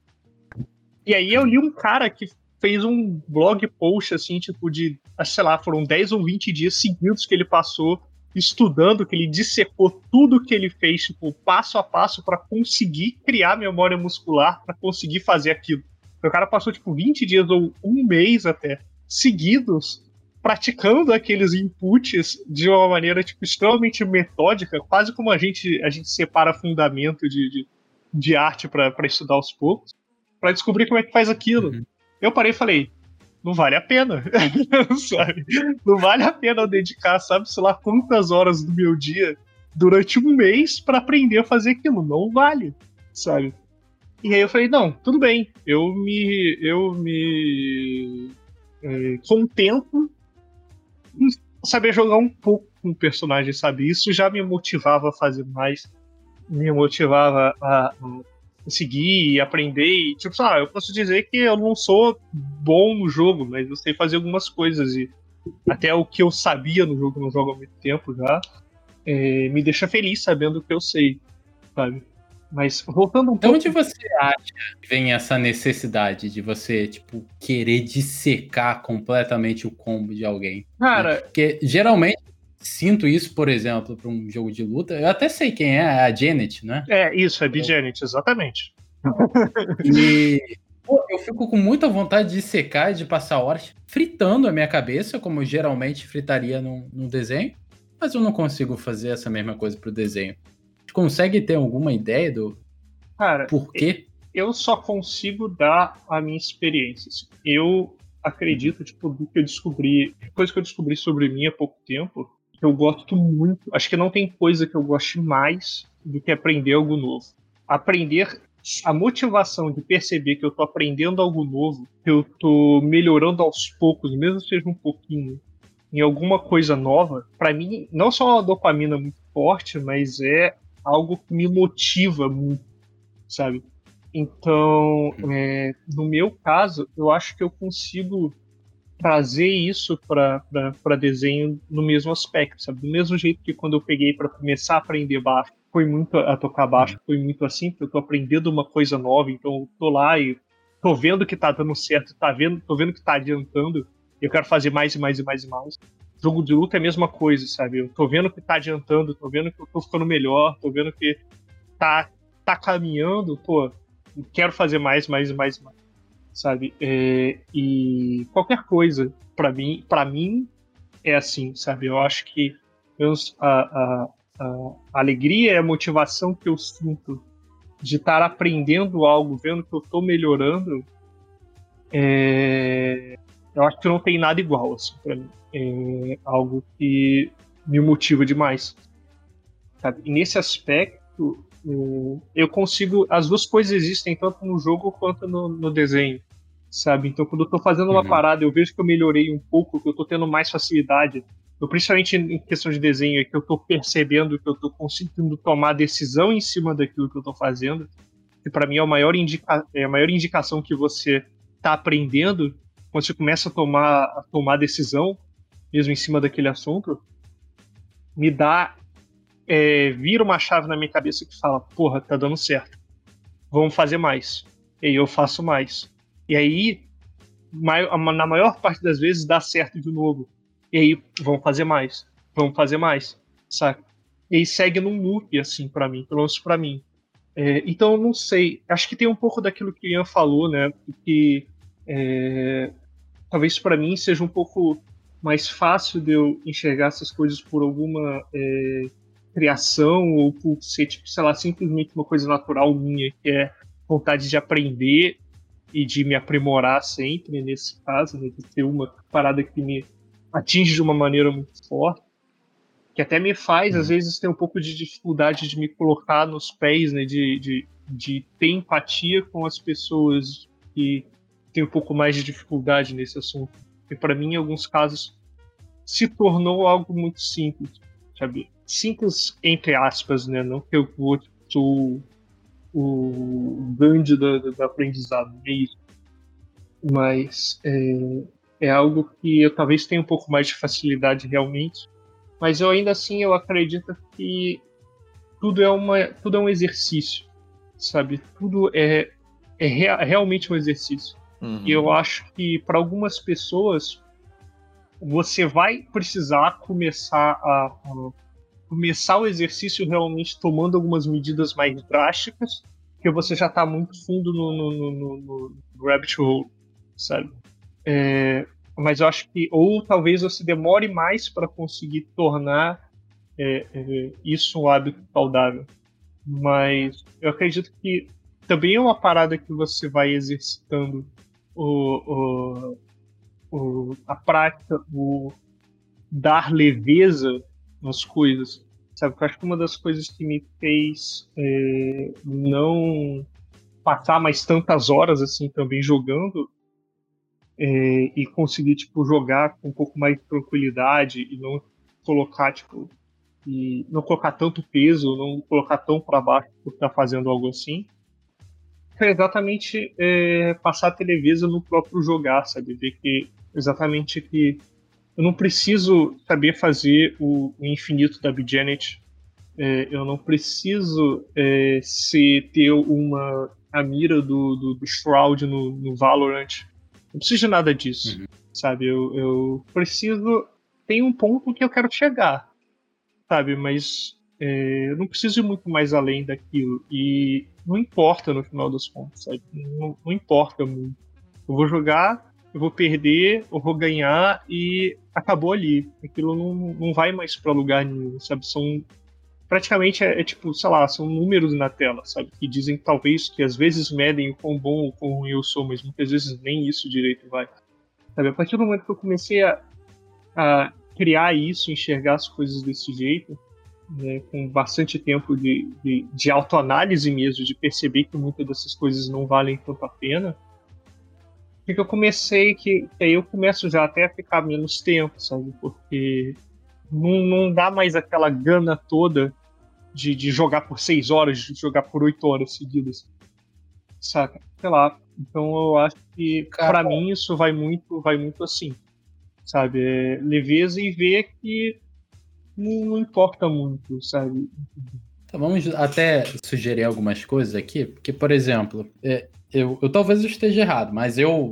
B: E aí eu li um cara que fez um blog post, assim, tipo, de, sei lá, foram 10 ou 20 dias seguidos que ele passou estudando, que ele dissecou tudo que ele fez, tipo, passo a passo para conseguir criar memória muscular, para conseguir fazer aquilo. O cara passou, tipo, 20 dias ou um mês até, seguidos, praticando aqueles inputs de uma maneira, tipo, extremamente metódica, quase como a gente, a gente separa fundamento de, de, de arte para estudar aos poucos, para descobrir como é que faz aquilo. Uhum. Eu parei e falei, não vale a pena, (laughs) sabe? Não vale a pena eu dedicar, sabe, sei lá, quantas horas do meu dia durante um mês para aprender a fazer aquilo. Não vale, sabe? E aí eu falei, não, tudo bem, eu me, eu me é, contento em saber jogar um pouco com o personagem, sabe? Isso já me motivava a fazer mais, me motivava a, a seguir e aprender. E, tipo, ah, eu posso dizer que eu não sou bom no jogo, mas eu sei fazer algumas coisas. E até o que eu sabia no jogo, não jogo há muito tempo já, é, me deixa feliz sabendo o que eu sei, sabe? Mas voltando um pouco.
A: Onde você acha que vem essa necessidade de você, tipo, querer dissecar completamente o combo de alguém?
B: Cara. Né?
A: Porque geralmente sinto isso, por exemplo, para um jogo de luta. Eu até sei quem é, é a Janet, né?
B: É, isso, é B-Janet, exatamente.
A: E pô, eu fico com muita vontade de secar e de passar horas fritando a minha cabeça, como eu geralmente fritaria no, no desenho, mas eu não consigo fazer essa mesma coisa pro desenho. Consegue ter alguma ideia do
B: Cara,
A: porquê?
B: Eu só consigo dar a minha experiência. Eu acredito, tipo, do que eu descobri, coisa que eu descobri sobre mim há pouco tempo, eu gosto muito. Acho que não tem coisa que eu goste mais do que aprender algo novo. Aprender a motivação de perceber que eu tô aprendendo algo novo, que eu tô melhorando aos poucos, mesmo que seja um pouquinho, em alguma coisa nova, para mim não só uma dopamina muito forte, mas é algo que me motiva muito, sabe? Então, é, no meu caso, eu acho que eu consigo trazer isso para desenho no mesmo aspecto, sabe? Do mesmo jeito que quando eu peguei para começar a aprender baixo, foi muito a tocar baixo, foi muito assim, porque eu tô aprendendo uma coisa nova, então eu tô lá e tô vendo que tá dando certo, tá vendo, tô vendo que tá adiantando, eu quero fazer mais e mais e mais e mais. Jogo de luta é a mesma coisa, sabe? Eu tô vendo que tá adiantando, tô vendo que eu tô ficando melhor, tô vendo que tá, tá caminhando, pô, quero fazer mais, mais e mais e mais sabe? É, e qualquer coisa, para mim, para mim é assim, sabe? Eu acho que a, a, a, alegria e a motivação que eu sinto de estar aprendendo algo, vendo que eu estou melhorando, é, eu acho que não tem nada igual assim, para mim. É algo que me motiva demais. Sabe? E nesse aspecto, eu consigo. As duas coisas existem tanto no jogo quanto no, no desenho sabe? Então, quando eu tô fazendo uma uhum. parada, eu vejo que eu melhorei um pouco, que eu tô tendo mais facilidade. Eu, principalmente em questão de desenho, é que eu tô percebendo que eu tô conseguindo tomar decisão em cima daquilo que eu tô fazendo. Que para mim é a, maior indica é a maior indicação que você tá aprendendo quando você começa a tomar, a tomar decisão. mesmo em cima daquele assunto, me dá. É, vira uma chave na minha cabeça que fala: porra, tá dando certo. Vamos fazer mais. E eu faço mais. E aí, na maior parte das vezes, dá certo de novo. E aí, vamos fazer mais. Vamos fazer mais. Saca? E aí segue num loop, assim, para mim, pelo menos pra mim. É, então, eu não sei. Acho que tem um pouco daquilo que o Ian falou, né? Que é, talvez para mim seja um pouco mais fácil de eu enxergar essas coisas por alguma é, criação ou por ser, tipo, sei lá, simplesmente uma coisa natural minha, que é vontade de aprender e de me aprimorar sempre, nesse caso, né, de ter uma parada que me atinge de uma maneira muito forte, que até me faz, às uhum. vezes, ter um pouco de dificuldade de me colocar nos pés, né, de, de, de ter empatia com as pessoas que têm um pouco mais de dificuldade nesse assunto. E para mim, em alguns casos, se tornou algo muito simples, sabe? Simples entre aspas, né? Não que eu vou o grande do, do aprendizado, é isso. Mas é, é algo que eu talvez tenha um pouco mais de facilidade realmente. Mas eu ainda assim eu acredito que tudo é uma tudo é um exercício, sabe? Tudo é é realmente um exercício. Uhum. E eu acho que para algumas pessoas você vai precisar começar a, a, começar o exercício realmente tomando algumas medidas mais drásticas, porque você já está muito fundo no, no, no, no, rabbit hole, sabe? É, mas eu acho que ou talvez você demore mais para conseguir tornar é, é, isso um hábito saudável. Mas eu acredito que também é uma parada que você vai exercitando o, o, o, a prática, o dar leveza nas coisas. Sabe, eu acho que uma das coisas que me fez é, não passar mais tantas horas assim também jogando é, e conseguir tipo jogar com um pouco mais de tranquilidade e não colocar tipo e não colocar tanto peso, não colocar tão para baixo por estar fazendo algo assim é exatamente é, passar a televisa no próprio jogar, sabe? Ver que exatamente que eu não preciso saber fazer o, o infinito da Bjanet, é, eu não preciso é, ser, ter uma a mira do, do, do Shroud no, no, Valorant. Não preciso de nada disso, uhum. sabe? Eu, eu preciso. Tem um ponto que eu quero chegar, sabe? Mas é, eu não preciso ir muito mais além daquilo. E não importa no final das contas, sabe? Não, não importa muito. Eu vou jogar, eu vou perder, eu vou ganhar e acabou ali. Aquilo não, não vai mais para lugar nenhum, sabe? São praticamente é, é, tipo, sei lá, são números na tela, sabe? Que dizem talvez que às vezes medem o quão bom ou quão ruim eu sou, mas muitas vezes nem isso direito vai. Sabe? A partir do momento que eu comecei a, a criar isso, enxergar as coisas desse jeito, né, com bastante tempo de, de, de autoanálise mesmo, de perceber que muitas dessas coisas não valem tanto a pena, que eu comecei, que, que aí eu começo já até a ficar menos tempo, sabe? Porque não, não dá mais aquela gana toda de, de jogar por seis horas, de jogar por oito horas seguidas. Saca? Sei lá. Então eu acho que para mim isso vai muito, vai muito assim. Sabe? É leveza e ver que não, não importa muito, sabe?
A: Então, vamos até sugerir algumas coisas aqui, porque, por exemplo, é, eu, eu talvez esteja errado, mas eu,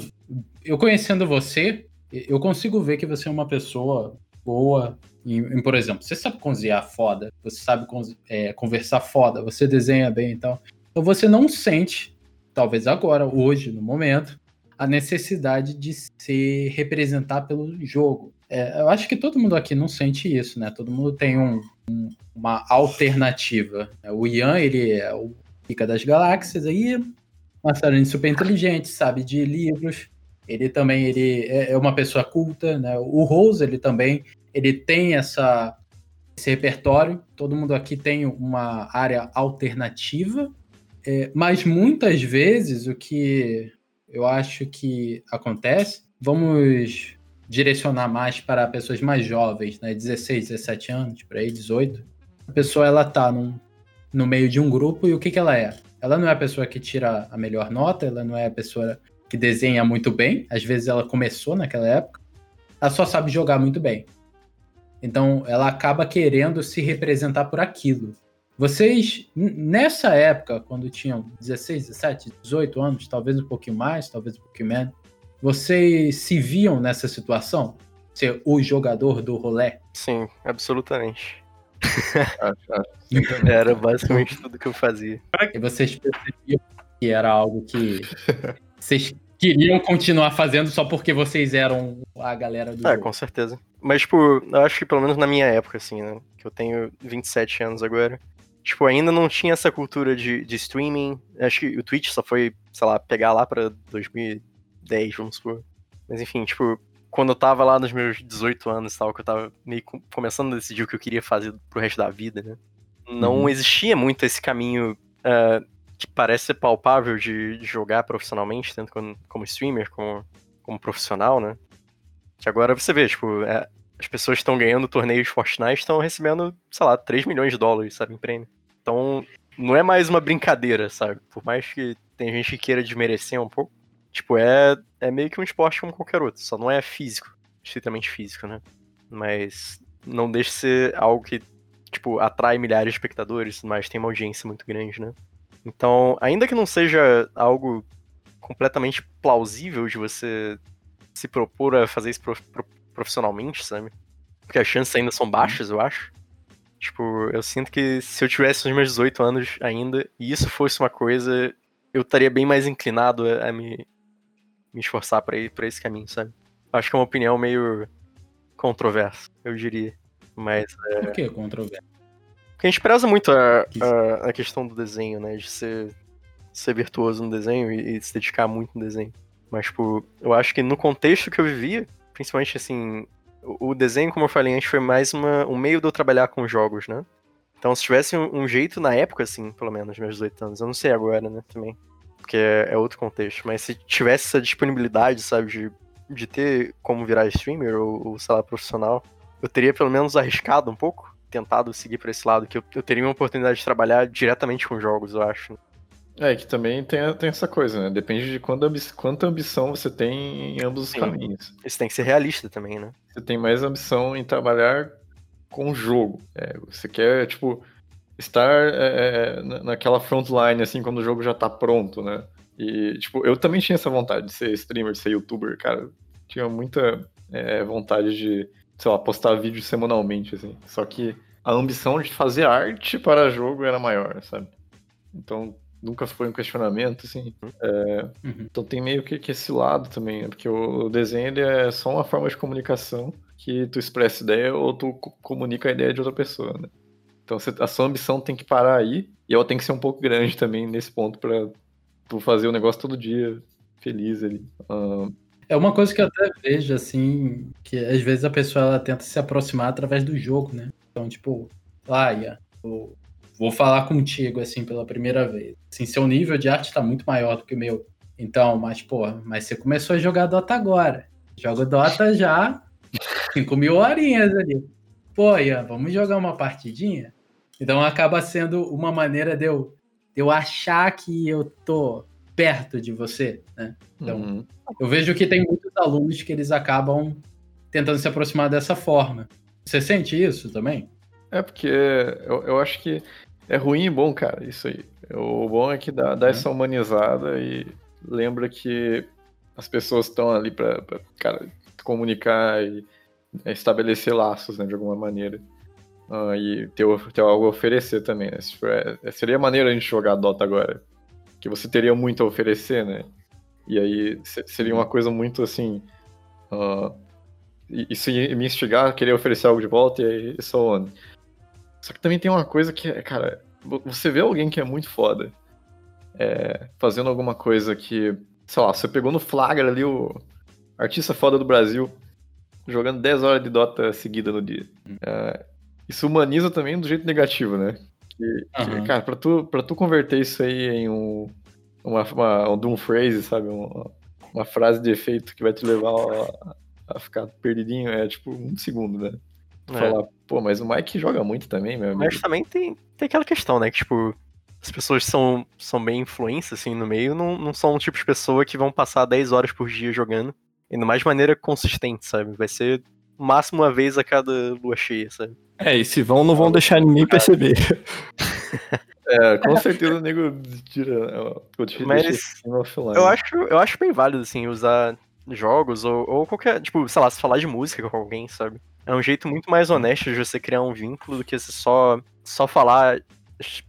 A: eu conhecendo você, eu consigo ver que você é uma pessoa boa em, em por exemplo, você sabe cozinhar foda, você sabe é, conversar foda, você desenha bem e então, tal. Então você não sente, talvez agora, hoje, no momento, a necessidade de se representar pelo jogo. É, eu acho que todo mundo aqui não sente isso, né? Todo mundo tem um, um, uma alternativa. O Ian, ele é o pica das galáxias, aí Massarani super inteligente, sabe de livros. Ele também ele é, é uma pessoa culta, né? O Rose, ele também ele tem essa esse repertório. Todo mundo aqui tem uma área alternativa, é, mas muitas vezes o que eu acho que acontece, vamos direcionar mais para pessoas mais jovens, né, 16, 17 anos, por aí, 18. A pessoa ela tá num, no meio de um grupo e o que que ela é? Ela não é a pessoa que tira a melhor nota, ela não é a pessoa que desenha muito bem, às vezes ela começou naquela época, ela só sabe jogar muito bem. Então ela acaba querendo se representar por aquilo. Vocês, nessa época, quando tinham 16, 17, 18 anos, talvez um pouquinho mais, talvez um pouquinho menos, vocês se viam nessa situação? Ser o jogador do rolê?
D: Sim, absolutamente. (laughs) era basicamente tudo que eu fazia.
A: E vocês percebiam que era algo que vocês queriam continuar fazendo só porque vocês eram a galera do.
D: É,
A: jogo.
D: com certeza. Mas, tipo, eu acho que pelo menos na minha época, assim, né? Que eu tenho 27 anos agora. Tipo, ainda não tinha essa cultura de, de streaming. Acho que o Twitch só foi, sei lá, pegar lá pra 2010, vamos supor. Mas enfim, tipo, quando eu tava lá nos meus 18 anos e tal, que eu tava meio começando a decidir o que eu queria fazer pro resto da vida, né? Não uhum. existia muito esse caminho uh, que parece ser palpável de, de jogar profissionalmente, tanto como, como streamer, como, como profissional, né? Que agora você vê, tipo, é, as pessoas estão ganhando torneios Fortnite estão recebendo, sei lá, 3 milhões de dólares, sabe, em prêmio. Então, não é mais uma brincadeira, sabe? Por mais que tem gente que queira desmerecer um pouco, tipo, é, é meio que um esporte como qualquer outro, só não é físico, estritamente físico, né? Mas não deixa de ser algo que, tipo, atrai milhares de espectadores, mas tem uma audiência muito grande, né? Então, ainda que não seja algo completamente plausível de você se propor a fazer isso profissionalmente, sabe? Porque as chances ainda são baixas, eu acho. Tipo, eu sinto que se eu tivesse os meus 18 anos ainda, e isso fosse uma coisa, eu estaria bem mais inclinado a, a me, me esforçar para ir para esse caminho, sabe? Acho que é uma opinião meio controversa, eu diria. Mas.
A: É... Por que controversa?
D: Porque a gente preza muito a, a, a, questão do desenho, né? De ser, ser virtuoso no desenho e, e se dedicar muito no desenho. Mas, tipo, eu acho que no contexto que eu vivia, principalmente assim, o desenho, como eu falei antes, foi mais uma, um meio de eu trabalhar com jogos, né? Então, se tivesse um, um, jeito na época, assim, pelo menos, meus 18 anos, eu não sei agora, né, também, porque é, é, outro contexto, mas se tivesse essa disponibilidade, sabe, de, de ter como virar streamer ou, ou, sei lá, profissional, eu teria pelo menos arriscado um pouco, tentado seguir por esse lado, que eu, eu teria uma oportunidade de trabalhar diretamente com jogos, eu acho.
C: É, que também tem, tem essa coisa, né? Depende de quanta, quanta ambição você tem em ambos Sim. os caminhos.
D: Isso tem que ser realista também, né?
C: Você tem mais ambição em trabalhar com o jogo. É, você quer, tipo, estar é, é naquela frontline, assim, quando o jogo já tá pronto, né? E, tipo, eu também tinha essa vontade de ser streamer, de ser youtuber, cara. Tinha muita é, vontade de, sei lá, postar vídeo semanalmente, assim. Só que a ambição de fazer arte para jogo era maior, sabe? Então, nunca foi um questionamento, assim. É, uhum. Então tem meio que, que, esse lado também, né? porque o, o desenho ele é só uma forma de comunicação que tu expressa ideia ou tu comunica a ideia de outra pessoa, né? Então a sua ambição tem que parar aí e ela tem que ser um pouco grande também nesse ponto para tu fazer o negócio todo dia feliz ali.
A: É uma coisa que eu até vejo, assim, que às vezes a pessoa ela tenta se aproximar através do jogo, né? Então, tipo, ah, yeah, o, vou falar contigo, assim, pela primeira vez. Assim, seu nível de arte tá muito maior do que o meu. Então, mas, pô, mas você começou a jogar Dota agora. Joga Dota já 5 mil horinhas ali. Pô, Ian, vamos jogar uma partidinha? Então acaba sendo uma maneira de eu, de eu achar que eu tô perto de você, né? Então, uhum. eu vejo que tem muitos alunos que eles acabam tentando se aproximar dessa forma. Você sente isso também?
C: É porque eu, eu acho que é ruim e bom, cara, isso aí. O bom é que dá, dá essa humanizada e lembra que as pessoas estão ali pra, cara, comunicar e estabelecer laços, né, de alguma maneira. Uh, e ter, ter algo a oferecer também, né? É, seria maneiro a gente jogar Dota agora. Que você teria muito a oferecer, né? E aí seria uma coisa muito assim. Uh, isso ia me instigar a querer oferecer algo de volta e aí so on. Só que também tem uma coisa que, cara, você vê alguém que é muito foda é, fazendo alguma coisa que, sei lá, você pegou no flagra ali o artista foda do Brasil jogando 10 horas de Dota seguida no dia. É, isso humaniza também do jeito negativo, né? Que, uhum. que, cara, pra tu, pra tu converter isso aí em um, uma, uma um doom phrase, sabe? Uma, uma frase de efeito que vai te levar a, a ficar perdidinho, é tipo um segundo, né? É. Falar, pô, mas o Mike joga muito também, meu amigo.
D: Mas também tem, tem aquela questão, né? Que, tipo, as pessoas são, são bem influentes, assim, no meio, não, não são o tipo de pessoa que vão passar 10 horas por dia jogando Indo mais de maneira consistente, sabe? Vai ser máximo uma vez a cada lua cheia, sabe?
E: É, e se vão, não vão deixar ninguém perceber. (laughs)
C: É, com certeza o nego tira.
D: Mas eu acho, eu acho bem válido, assim, usar jogos ou, ou qualquer. Tipo, sei lá, se falar de música com alguém, sabe? É um jeito muito mais honesto de você criar um vínculo do que você só, só falar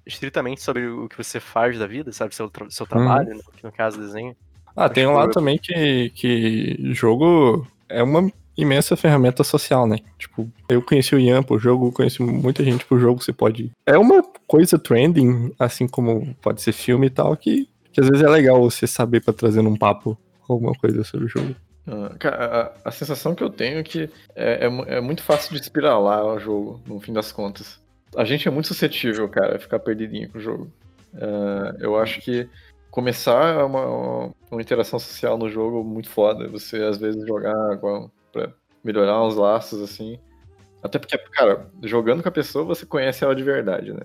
D: estritamente sobre o que você faz da vida, sabe? Seu, seu trabalho, uhum. no, no caso, desenho.
E: Ah, tem um lado também que, que jogo é uma imensa ferramenta social, né? Tipo, eu conheci o Ian por jogo, conheci muita gente por jogo, você pode... É uma coisa trending, assim como pode ser filme e tal, que, que às vezes é legal você saber para trazer num papo alguma coisa sobre o jogo.
C: Ah, cara, a, a, sensação que eu tenho é que é, é, é muito fácil de espiralar o jogo, no fim das contas. A gente é muito suscetível, cara, a ficar perdidinho com o jogo. Uh, eu acho que começar uma, uma interação social no jogo muito foda. Você, às vezes, jogar com, pra melhorar uns laços, assim. Até porque, cara, jogando com a pessoa, você conhece ela de verdade, né?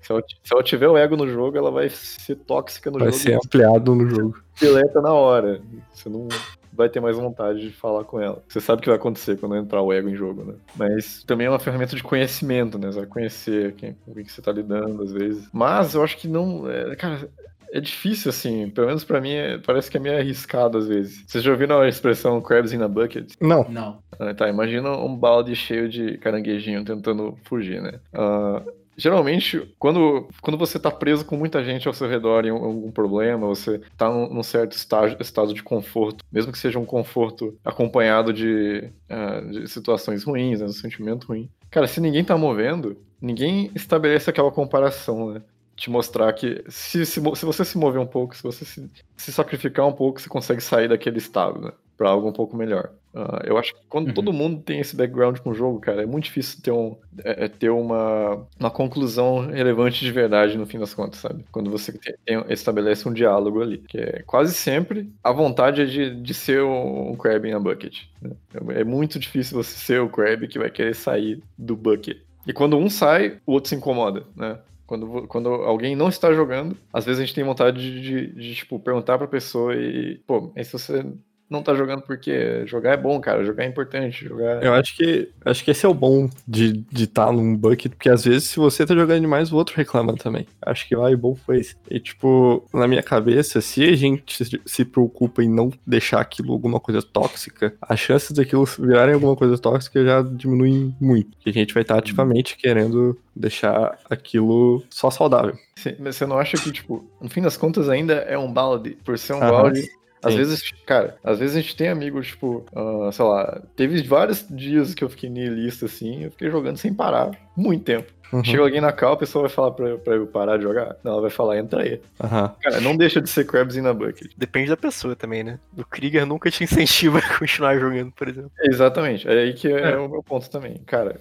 C: Se ela, se ela tiver o ego no jogo, ela vai ser tóxica no
E: vai
C: jogo.
E: Vai ser ampliado no jogo.
C: Deleta na hora. Você não vai ter mais vontade de falar com ela. Você sabe o que vai acontecer quando entrar o ego em jogo, né? Mas também é uma ferramenta de conhecimento, né? Você vai conhecer quem, com quem você tá lidando, às vezes. Mas eu acho que não. É, cara, é difícil, assim. Pelo menos pra mim, é, parece que é meio arriscado às vezes. Vocês já ouviram a expressão crabs in a bucket?
E: Não.
A: Não.
C: Ah, tá, imagina um balde cheio de caranguejinho tentando fugir, né? Uh, geralmente, quando, quando você tá preso com muita gente ao seu redor em algum problema, você tá num, num certo estágio, estado de conforto, mesmo que seja um conforto acompanhado de, uh, de situações ruins, né, um sentimento ruim. Cara, se ninguém tá movendo, ninguém estabelece aquela comparação, né? Te mostrar que se, se, se você se mover um pouco, se você se, se sacrificar um pouco, você consegue sair daquele estado, né? Pra algo um pouco melhor. Uh, eu acho que quando uhum. todo mundo tem esse background com o jogo, cara, é muito difícil ter, um, é, é, ter uma, uma conclusão relevante de verdade no fim das contas, sabe? Quando você tem, tem, estabelece um diálogo ali. Que é quase sempre a vontade é de, de ser um, um crab in a bucket. Né? É muito difícil você ser o crab que vai querer sair do bucket. E quando um sai, o outro se incomoda, né? Quando, quando alguém não está jogando, às vezes a gente tem vontade de, de, de tipo, perguntar pra pessoa e, pô, mas se você não tá jogando porque jogar é bom, cara. Jogar é importante. Jogar...
E: Eu acho que acho que esse é o bom de estar tá num bucket, porque às vezes se você tá jogando demais, o outro reclama também. Acho que lá bom foi esse. E tipo, na minha cabeça, se a gente se preocupa em não deixar aquilo alguma coisa tóxica, as chances daquilo virarem alguma coisa tóxica já diminuem muito. Que a gente vai estar tá ativamente querendo deixar aquilo só saudável.
C: Você não acha que, tipo, no fim das contas ainda é um balde? Por ser um balde, às Sim. vezes, cara, às vezes a gente tem amigos, tipo, uh, sei lá, teve vários dias que eu fiquei niilista assim, eu fiquei jogando sem parar, muito tempo. Uhum. Chega alguém na cal, a pessoa vai falar pra, pra eu parar de jogar? Não, ela vai falar, entra aí.
E: Uhum.
C: Cara, não deixa de ser crabs in a bucket.
D: Depende da pessoa também, né? O Krieger nunca te incentiva (laughs) a continuar jogando, por exemplo.
C: Exatamente, é aí que é, é. o meu ponto também. Cara,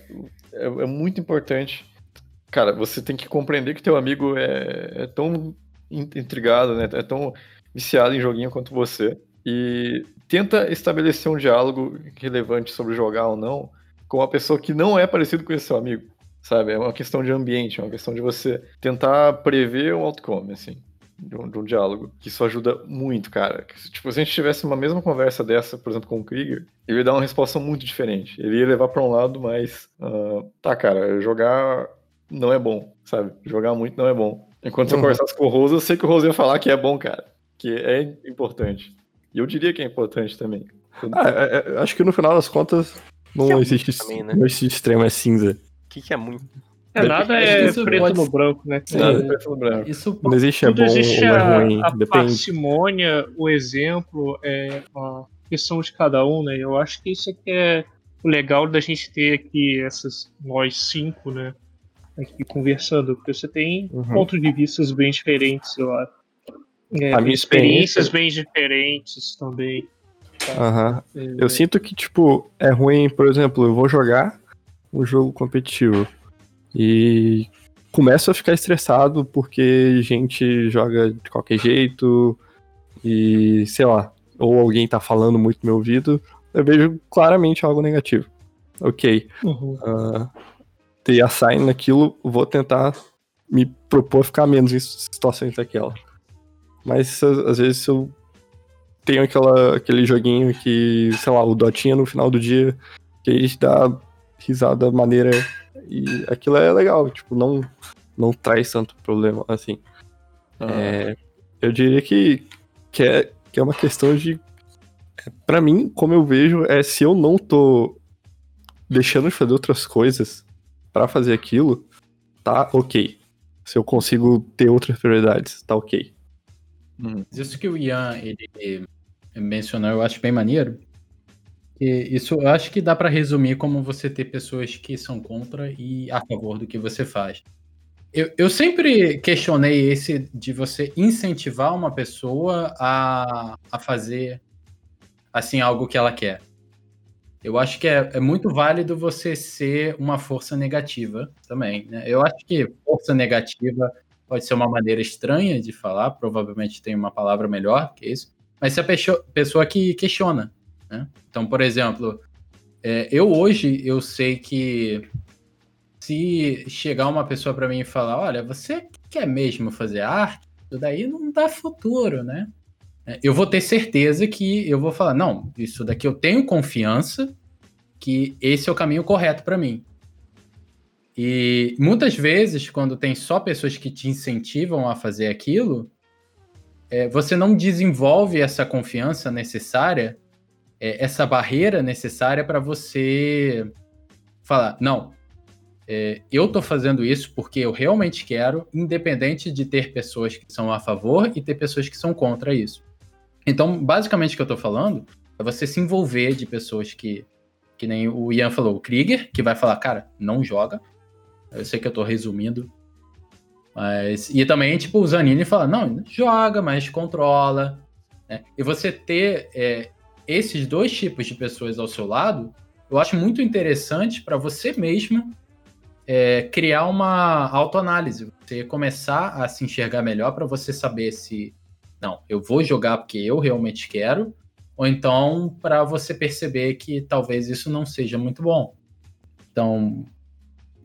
C: é, é, muito importante. Cara, você tem que compreender que teu amigo é, é tão intrigado, né? É tão viciado em joguinho quanto você e tenta estabelecer um diálogo relevante sobre jogar ou não com uma pessoa que não é parecido com esse seu amigo, sabe? É uma questão de ambiente, é uma questão de você tentar prever um outcome, assim, de um, de um diálogo. Que isso ajuda muito, cara. Tipo, se a gente tivesse uma mesma conversa dessa, por exemplo, com o Krieger, ele ia dar uma resposta muito diferente. Ele ia levar para um lado mais, uh, tá, cara, jogar não é bom, sabe? Jogar muito não é bom. Enquanto uhum. eu conversasse com o Rose, eu sei que o Rose ia falar que é bom, cara que é importante. E eu diria que é importante também.
E: Ah, é, é, acho que no final das contas não é existe, também, né? não existe extremo, é cinza. O
D: que, que é muito?
B: É, nada é preto pode... no branco, né?
C: Nada é preto no branco.
E: Isso não existe é bom existe ou é ruim.
B: A, a
E: depende.
B: parcimônia, o exemplo, é uma questão de cada um, né? Eu acho que isso é que é o legal da gente ter aqui essas nós cinco, né? Aqui conversando, porque você tem uhum. pontos de vista bem diferentes, eu acho. É, a minha experiências experiência... bem diferentes também.
E: Tá? Uhum. É... Eu sinto que, tipo, é ruim, por exemplo, eu vou jogar um jogo competitivo e começo a ficar estressado porque gente joga de qualquer jeito e, sei lá, ou alguém tá falando muito no meu ouvido, eu vejo claramente algo negativo. Ok. Uhum. Uh, ter assign naquilo, vou tentar me propor ficar menos em situações daquela. Mas às vezes eu tem aquela, aquele joguinho que, sei lá, o Dotinha no final do dia, que a gente dá risada maneira e aquilo é legal, tipo, não, não traz tanto problema assim. Ah. É, eu diria que, que, é, que é uma questão de. para mim, como eu vejo, é se eu não tô deixando de fazer outras coisas para fazer aquilo, tá ok. Se eu consigo ter outras prioridades, tá ok.
A: Hum. Isso que o Ian ele mencionou, eu acho bem maneiro. E isso eu acho que dá para resumir como você ter pessoas que são contra e a favor do que você faz. Eu, eu sempre questionei esse de você incentivar uma pessoa a, a fazer assim algo que ela quer. Eu acho que é, é, muito válido você ser uma força negativa também. Né? Eu acho que força negativa pode ser uma maneira estranha de falar, provavelmente tem uma palavra melhor que isso, mas se a pessoa, que questiona. Né? Então, por exemplo, é, eu hoje eu sei que se chegar uma pessoa para mim e falar, olha, você quer mesmo fazer arte? Isso daí não dá futuro, né? É, eu vou ter certeza que eu vou falar, não, isso daqui eu tenho confiança que esse é o caminho correto para mim. E muitas vezes, quando tem só pessoas que te incentivam a fazer aquilo, é, você não desenvolve essa confiança necessária, é, essa barreira necessária para você falar, não, é, eu estou fazendo isso porque eu realmente quero, independente de ter pessoas que são a favor e ter pessoas que são contra isso. Então, basicamente, o que eu estou falando é você se envolver de pessoas que, que nem o Ian falou, o Krieger, que vai falar, cara, não joga. Eu sei que eu estou resumindo. Mas. E também, tipo, o Zanini fala, não, joga, mas controla. Né? E você ter é, esses dois tipos de pessoas ao seu lado, eu acho muito interessante para você mesmo é, criar uma autoanálise. Você começar a se enxergar melhor para você saber se não, eu vou jogar porque eu realmente quero, ou então para você perceber que talvez isso não seja muito bom. Então,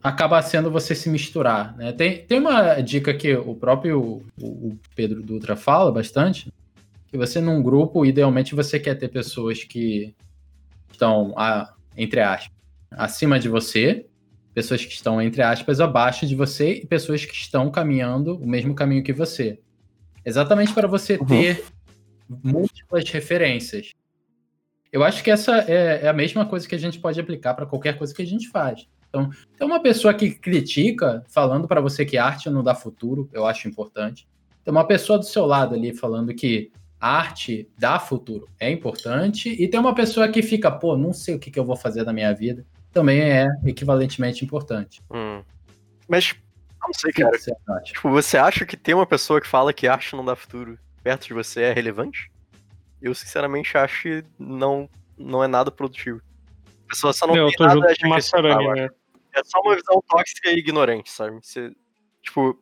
A: acaba sendo você se misturar. Né? Tem, tem uma dica que o próprio o Pedro Dutra fala bastante, que você num grupo, idealmente você quer ter pessoas que estão, a, entre aspas, acima de você, pessoas que estão, entre aspas, abaixo de você e pessoas que estão caminhando o mesmo caminho que você. Exatamente para você uhum. ter múltiplas referências. Eu acho que essa é, é, a mesma coisa que a gente pode aplicar para qualquer coisa que a gente faz. Então, tem uma pessoa que critica, falando para você que arte não dá futuro, eu acho importante. Tem uma pessoa do seu lado ali falando que arte dá futuro, é importante. E tem uma pessoa que fica, pô, não sei o que, que eu vou fazer na minha vida, também é equivalentemente importante.
D: Hum. Mas não sei, cara. Você tipo, você acha que ter uma pessoa que fala que arte não dá futuro perto de você é relevante? Eu, sinceramente, acho que não, não é nada produtivo. A pessoa só não, não tem nada a acrescentar, né? É só uma visão tóxica e ignorante, sabe? Você, tipo,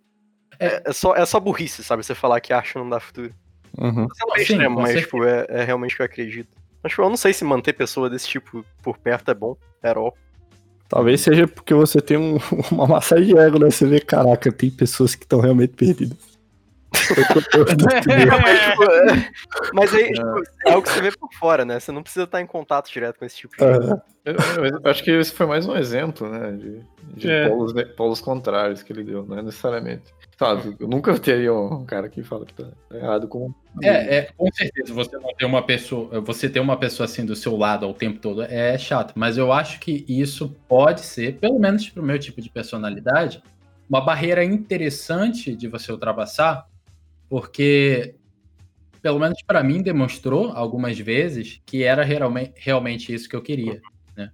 D: é, é, só, é só burrice, sabe? Você falar que arte não dá futuro.
E: Uhum.
D: Você não é extremo, mas tipo, é, é realmente o que eu acredito. Mas, tipo, eu não sei se manter pessoa desse tipo por perto é bom, at all.
E: Talvez seja porque você tem um, (laughs) uma massa de ego, né? Você vê, caraca, tem pessoas que estão realmente perdidas. (laughs)
D: mas, aí, tipo, é algo que você vê por fora, né? Você não precisa estar em contato direto com esse tipo de
C: coisa. Eu, eu, acho que esse foi mais um exemplo, né? De, de é. polos, polos contrários que ele deu, não é necessariamente. Sabe, eu nunca teria um cara que fala que tá errado com.
A: É, é, com certeza, você não ter uma pessoa, você ter uma pessoa assim do seu lado ao tempo todo é chato, mas eu acho que isso pode ser, pelo menos pro meu tipo de personalidade, uma barreira interessante de você ultrapassar, porque pelo menos para mim demonstrou algumas vezes que era realmente, realmente isso que eu queria, né?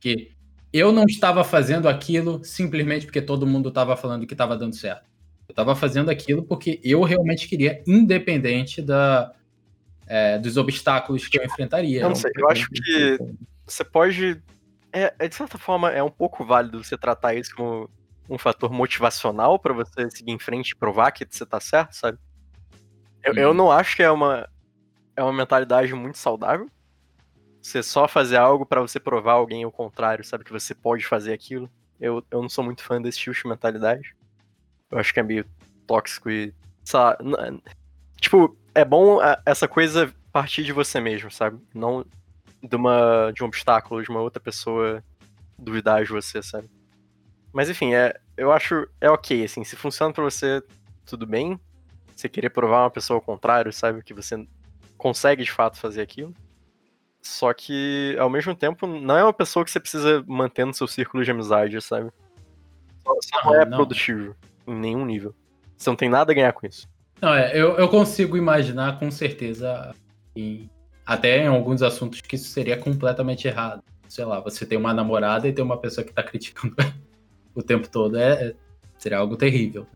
A: Que eu não estava fazendo aquilo simplesmente porque todo mundo estava falando que estava dando certo. Eu estava fazendo aquilo porque eu realmente queria, independente da, é, dos obstáculos que eu enfrentaria.
D: Não sei, eu acho que você pode. É, é, de certa forma, é um pouco válido você tratar isso como um fator motivacional para você seguir em frente e provar que você tá certo, sabe? Eu, eu uhum. não acho que é uma, é uma mentalidade muito saudável. Você só fazer algo para você provar alguém o contrário, sabe? Que você pode fazer aquilo. Eu, eu não sou muito fã desse tipo de mentalidade. Eu acho que é meio tóxico e. Sabe, tipo, é bom essa coisa partir de você mesmo, sabe? Não de, uma, de um obstáculo, de uma outra pessoa duvidar de você, sabe? Mas enfim, é, eu acho é ok, assim, se funciona para você, tudo bem. Você querer provar uma pessoa ao contrário, sabe? Que você consegue de fato fazer aquilo. Só que, ao mesmo tempo, não é uma pessoa que você precisa manter no seu círculo de amizade, sabe? Só não é não. produtivo em nenhum nível. Você não tem nada a ganhar com isso.
A: Não, é, eu, eu consigo imaginar com certeza, em, até em alguns assuntos, que isso seria completamente errado. Sei lá, você tem uma namorada e tem uma pessoa que tá criticando (laughs) o tempo todo. É, é, seria algo terrível.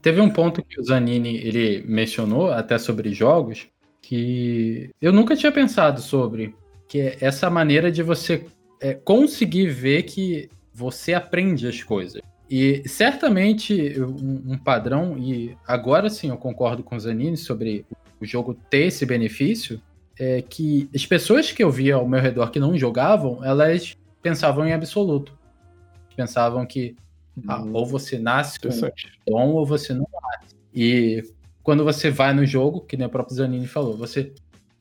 A: Teve um ponto que o Zanini ele mencionou, até sobre jogos, que eu nunca tinha pensado sobre, que é essa maneira de você é, conseguir ver que você aprende as coisas. E certamente um, um, padrão, e agora sim eu concordo com o Zanini sobre o jogo ter esse benefício, é que as pessoas que eu via ao meu redor que não jogavam, elas pensavam em absoluto. Pensavam que ah, ou você nasce com dom ou você não nasce. E quando você vai no jogo, que nem o próprio Zanini falou, você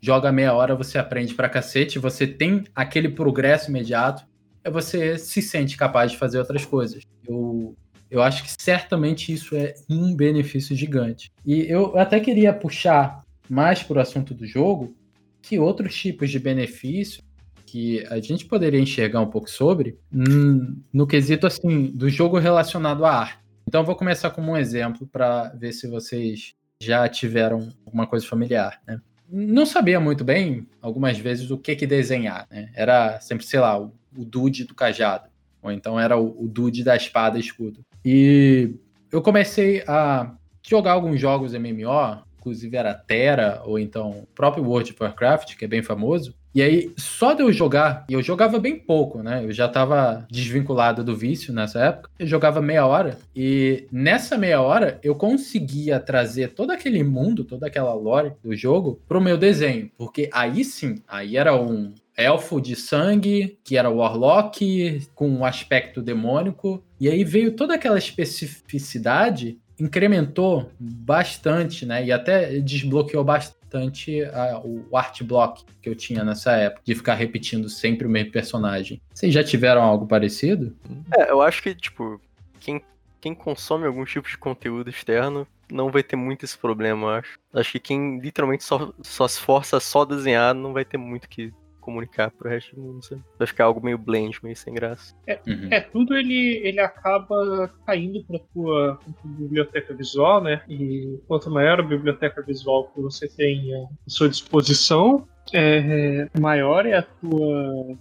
A: joga meia hora, você aprende pra cacete, você tem aquele progresso imediato, você se sente capaz de fazer outras coisas. Eu, eu acho que certamente isso é um benefício gigante. E eu até queria puxar mais para o assunto do jogo, que outros tipos de benefício que a gente poderia enxergar um pouco sobre hum, no quesito assim do jogo relacionado à arte. Então vou começar como um exemplo para ver se vocês já tiveram alguma coisa familiar, né? Não sabia muito bem, algumas vezes, o que que desenhar, né? Era sempre, sei lá, o, o dude do cajado, ou então era o, o dude da espada e escudo. E eu comecei a jogar alguns jogos MMO, inclusive era Terra, ou então o próprio World of Warcraft, que é bem famoso, e aí, só de eu jogar, e eu jogava bem pouco, né? Eu já tava desvinculado do vício nessa época. Eu jogava meia hora, e nessa meia hora eu conseguia trazer todo aquele mundo, toda aquela lore do jogo pro meu desenho. Porque aí sim, aí era um elfo de sangue, que era Warlock, com um aspecto demônico. E aí veio toda aquela especificidade incrementou bastante, né? E até desbloqueou bastante a, o art block que eu tinha nessa época, de ficar repetindo sempre o mesmo personagem. Vocês já tiveram algo parecido?
D: É, eu acho que, tipo, quem, quem consome algum tipo de conteúdo externo não vai ter muito esse problema, eu acho. Acho que quem literalmente só, só se força só desenhar não vai ter muito que comunicar pro resto do mundo, sabe? Vai ficar algo meio blend, meio sem graça.
B: É, uhum. é tudo ele, ele acaba caindo pra tua, tua, biblioteca visual, né? E quanto maior a biblioteca visual que você tem à sua disposição, é, maior é a tua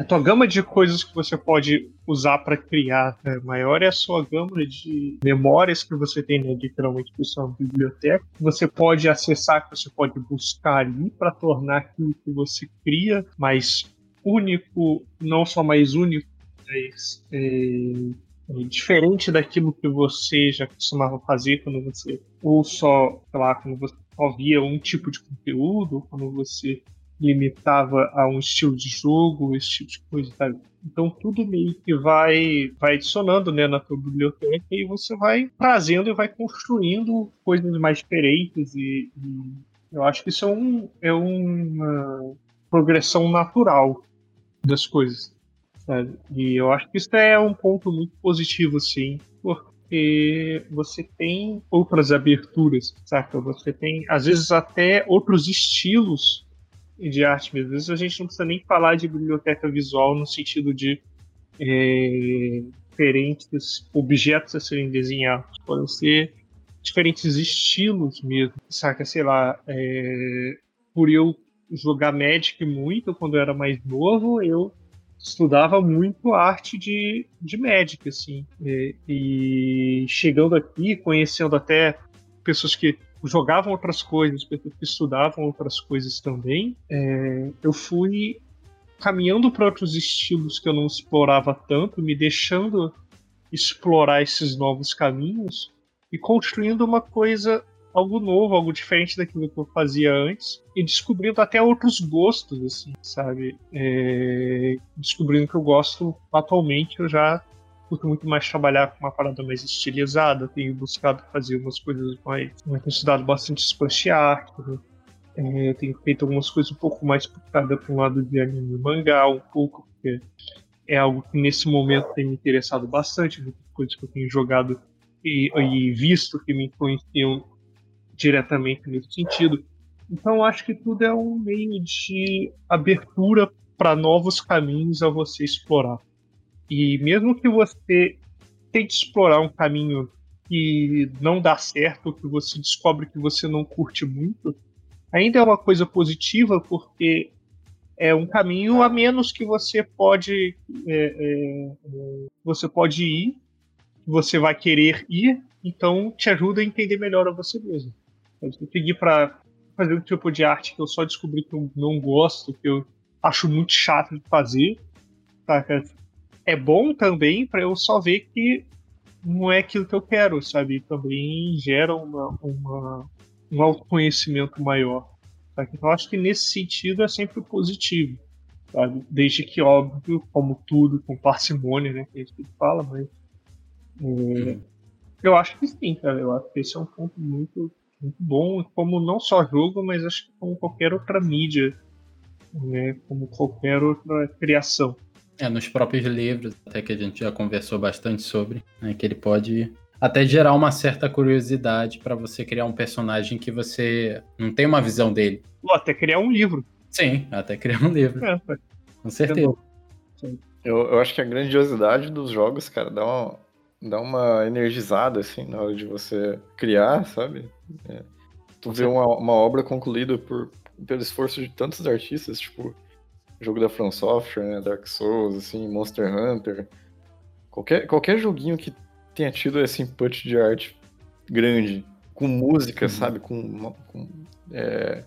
B: a tua gama de coisas que você pode usar para criar né? maior é a sua gama de memórias que você tem, né? literalmente, que são biblioteca, que você pode acessar, que você pode buscar ali para tornar aquilo que você cria mais único, não só mais único, mas é, é diferente daquilo que você já costumava fazer quando você ou só, sei lá, quando você só via um tipo de conteúdo, quando você limitava a um estilo de jogo, esse tipo de coisa, sabe? Então tudo meio que vai, vai adicionando né, na tua biblioteca e você vai trazendo e vai construindo coisas mais diferentes e, e eu acho que isso é, um, é uma progressão natural das coisas, sabe? E eu acho que isso é um ponto muito positivo, sim, porque você tem outras aberturas, saca? Você tem, às vezes, até outros estilos de arte vezes a gente não precisa nem falar de biblioteca visual no sentido de é, diferentes objetos a serem desenhados. Podem ser diferentes estilos mesmo, saca? Sei lá, é, por eu jogar Magic muito quando eu era mais novo, eu estudava muito arte de, de Magic, assim. E, e chegando aqui, conhecendo até pessoas que jogavam outras coisas, pessoas que estudavam outras coisas também, é, eu fui caminhando para outros estilos que eu não explorava tanto, me deixando explorar esses novos caminhos e construindo uma coisa algo novo, algo diferente daquilo que eu fazia antes e descobrindo até outros gostos, assim, sabe? É, descobrindo que eu gosto atualmente, eu já curto muito mais trabalhar com uma parada mais estilizada, tenho buscado fazer umas coisas mais. tenho estudado bastante splash art, né? É, eu tenho feito algumas coisas um pouco mais puxada para um lado de anime mangá, um pouco, porque é algo que nesse momento tem me interessado bastante, muitas coisas que eu tenho jogado e, e visto que me influenciam diretamente nesse sentido. Então acho que tudo é um meio de abertura para novos caminhos a você explorar. E mesmo que você tente explorar um caminho que não dá certo, que você descobre que você não curte muito, ainda é uma coisa positiva porque é um caminho a menos que você pode é, é, você pode ir, você vai querer ir, então te ajuda a entender melhor a você mesmo. Eu consegui para fazer um tipo de arte que eu só descobri que eu não gosto, que eu acho muito chato de fazer. Saca? É bom também para eu só ver que não é aquilo que eu quero, sabe? Também gera uma, uma um autoconhecimento maior. Saca? Então acho que nesse sentido é sempre positivo. Sabe? Desde que, óbvio, como tudo, com parcimônia, né? Que a gente fala, mas. É, eu acho que sim, cara. Eu acho que esse é um ponto muito muito bom, como não só jogo, mas acho que como qualquer outra mídia, né? Como qualquer outra criação.
A: É, nos próprios livros, até que a gente já conversou bastante sobre, né? Que ele pode até gerar uma certa curiosidade para você criar um personagem que você não tem uma visão dele.
B: Ou até criar um livro.
A: Sim, até criar um livro. É, Com certeza.
C: Eu, eu acho que a grandiosidade dos jogos, cara, dá uma, dá uma energizada, assim, na hora de você criar, sabe? É. Tu vê uma, uma obra concluída por, pelo esforço de tantos artistas, tipo, jogo da From Software, né, Dark Souls, assim, Monster Hunter. Qualquer, qualquer joguinho que tenha tido esse input de arte grande, com música, uhum. sabe? Com, com é,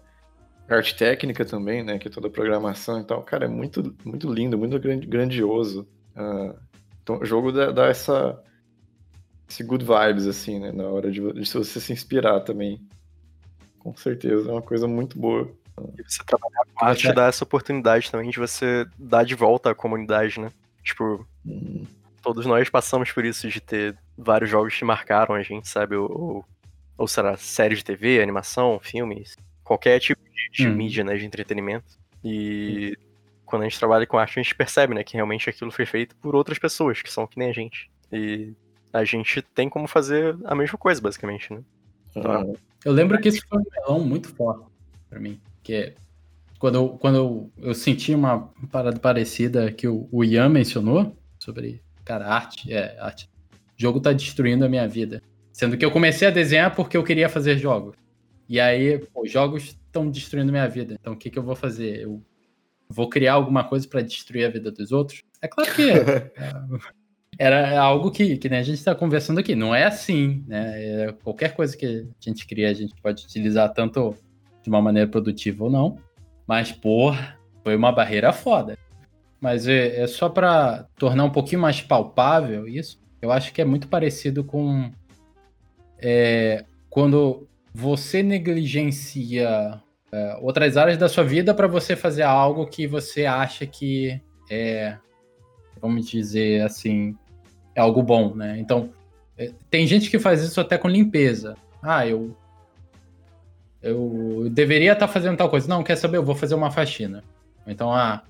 C: arte técnica também, né? Que é toda a programação e tal. Cara, é muito, muito lindo, muito grandioso. Uh, então, o jogo dá, dá essa esse good vibes, assim, né? Na hora de, de você se inspirar também. Com certeza, é uma coisa muito boa.
D: E você trabalhar com arte dá essa oportunidade também de você dar de volta à comunidade, né? Tipo, hum. todos nós passamos por isso de ter vários jogos que marcaram a gente, sabe? Ou, ou, ou será série de TV, animação, filmes, qualquer tipo de, de hum. mídia, né? De entretenimento. E hum. quando a gente trabalha com arte, a gente percebe, né? Que realmente aquilo foi feito por outras pessoas, que são que nem a gente. E a gente tem como fazer a mesma coisa, basicamente, né?
A: Então, eu lembro que isso foi um melão muito forte para mim, que é quando eu, quando eu, eu senti uma parada parecida que o, o Ian mencionou sobre, cara, arte, é, arte. O jogo tá destruindo a minha vida. Sendo que eu comecei a desenhar porque eu queria fazer jogos. E aí, pô, jogos estão destruindo minha vida. Então, o que, que eu vou fazer? Eu vou criar alguma coisa para destruir a vida dos outros? É claro que é, (laughs) era algo que, que né, a gente está conversando aqui. Não é assim, né? É, qualquer coisa que a gente cria, a gente pode utilizar tanto de uma maneira produtiva ou não. Mas, porra, foi uma barreira foda. Mas é, é só para tornar um pouquinho mais palpável isso. Eu acho que é muito parecido com é, quando você negligencia é, outras áreas da sua vida para você fazer algo que você acha que é, vamos dizer assim, é algo bom, né? Então, é, tem gente que faz isso até com limpeza. Ah, eu eu deveria estar tá fazendo tal coisa. Não, quer saber? Eu vou fazer uma faxina. Então, ah,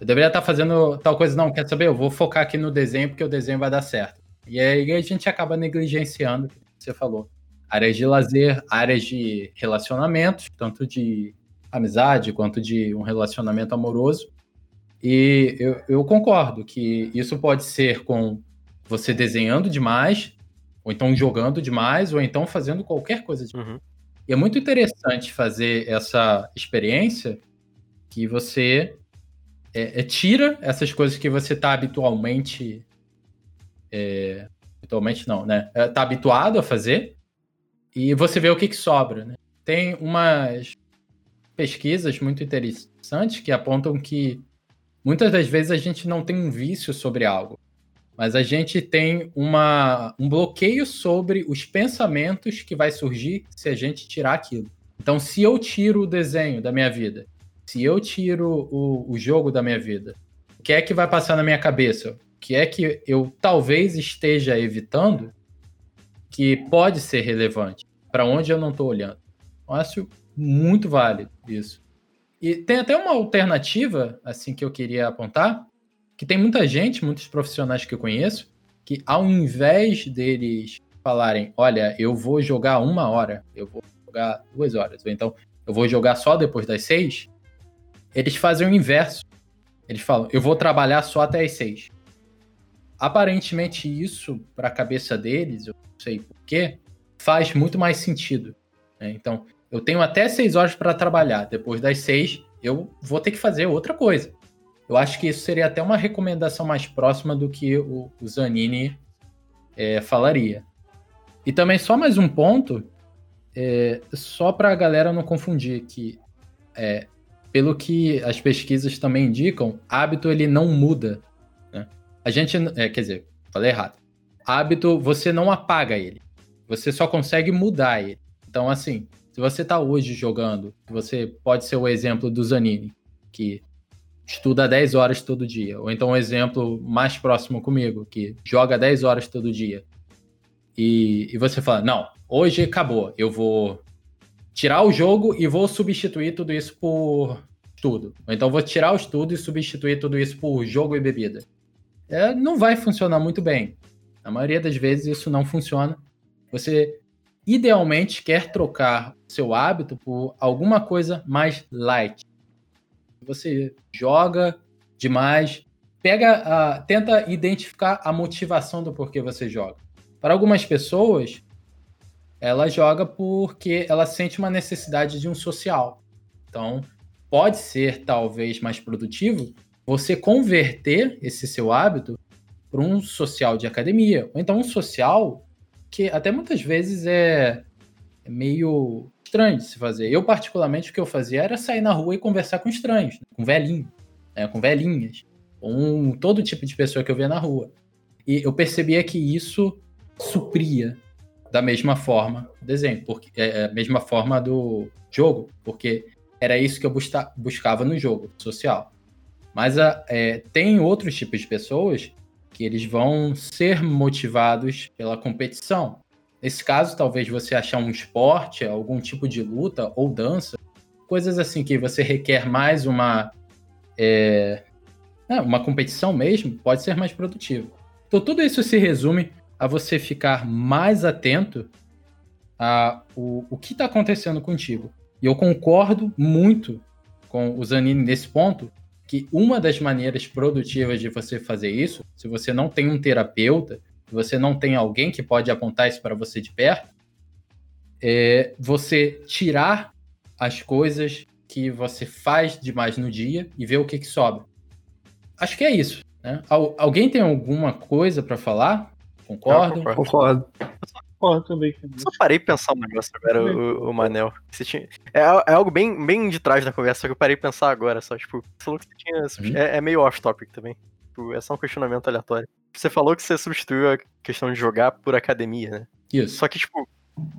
A: eu deveria estar tá fazendo tal coisa. Não, quer saber? Eu vou focar aqui no desenho porque o desenho vai dar certo. E aí a gente acaba negligenciando, você falou, áreas de lazer, áreas de relacionamentos, tanto de amizade quanto de um relacionamento amoroso. E eu, eu concordo que isso pode ser com você desenhando demais, ou então jogando demais, ou então fazendo qualquer coisa. De... Uhum. E é muito interessante fazer essa experiência que você é, é, tira essas coisas que você está habitualmente. É, habitualmente não, né? Está é, habituado a fazer e você vê o que, que sobra. Né? Tem umas pesquisas muito interessantes que apontam que muitas das vezes a gente não tem um vício sobre algo mas a gente tem uma, um bloqueio sobre os pensamentos que vai surgir se a gente tirar aquilo. Então, se eu tiro o desenho da minha vida, se eu tiro o, o jogo da minha vida, o que é que vai passar na minha cabeça? O que é que eu talvez esteja evitando que pode ser relevante? Para onde eu não estou olhando? Eu acho muito válido isso. E tem até uma alternativa, assim, que eu queria apontar, que tem muita gente, muitos profissionais que eu conheço, que ao invés deles falarem, olha, eu vou jogar uma hora, eu vou jogar duas horas, ou então eu vou jogar só depois das seis, eles fazem o inverso. Eles falam, eu vou trabalhar só até as seis. Aparentemente isso, para a cabeça deles, eu não sei porquê, faz muito mais sentido. Né? Então, eu tenho até seis horas para trabalhar. Depois das seis, eu vou ter que fazer outra coisa. Eu acho que isso seria até uma recomendação mais próxima do que o, o Zanini é, falaria. E também só mais um ponto, é, só para a galera não confundir, que é, pelo que as pesquisas também indicam, hábito ele não muda. Né? A gente, é, quer dizer, falei errado. Hábito você não apaga ele, você só consegue mudar ele. Então assim, se você está hoje jogando, você pode ser o exemplo do Zanini, que estuda 10 horas todo dia. Ou então um exemplo mais próximo comigo, que joga 10 horas todo dia. E, e você fala, não, hoje acabou, eu vou tirar o jogo e vou substituir tudo isso por estudo. Ou então vou tirar o estudo e substituir tudo isso por jogo e bebida. É, não vai funcionar muito bem. Na maioria das vezes isso não funciona. Você idealmente quer trocar seu hábito por alguma coisa mais light. Você joga demais, pega, uh, tenta identificar a motivação do porquê você joga. Para algumas pessoas, ela joga porque ela sente uma necessidade de um social. Então, pode ser talvez mais produtivo você converter esse seu hábito para um social de academia, ou então um social que até muitas vezes é, é meio estranho de se fazer. Eu, particularmente, o que eu fazia era sair na rua e conversar com estranhos, né? com velhinhos, né? com velhinhas, com todo tipo de pessoa que eu via na rua. E eu percebia que isso supria da mesma forma o desenho, porque é, é a mesma forma do jogo, porque era isso que eu busca, buscava no jogo social. Mas a, é, tem outros tipos de pessoas que eles vão ser motivados pela competição. Nesse caso, talvez você achar um esporte, algum tipo de luta ou dança, coisas assim que você requer mais uma é, uma competição mesmo, pode ser mais produtivo. Então tudo isso se resume a você ficar mais atento a o, o que está acontecendo contigo. E eu concordo muito com o Zanini nesse ponto, que uma das maneiras produtivas de você fazer isso, se você não tem um terapeuta, se você não tem alguém que pode apontar isso para você de perto, é você tirar as coisas que você faz demais no dia e ver o que, que sobra. Acho que é isso. Né? alguém tem alguma coisa para falar? Concordo?
E: Concordo. concordo.
B: Concordo também.
D: Só parei de pensar um negócio agora, o, o Manel. Você tinha... é, é, algo bem, bem de trás da conversa que eu parei de pensar agora, só, tipo, você falou que você tinha. Uhum. É, é meio off-topic também. Tipo, é só um questionamento aleatório. Você falou que você substituiu a questão de jogar por academia, né?
A: Isso.
D: Só que, tipo,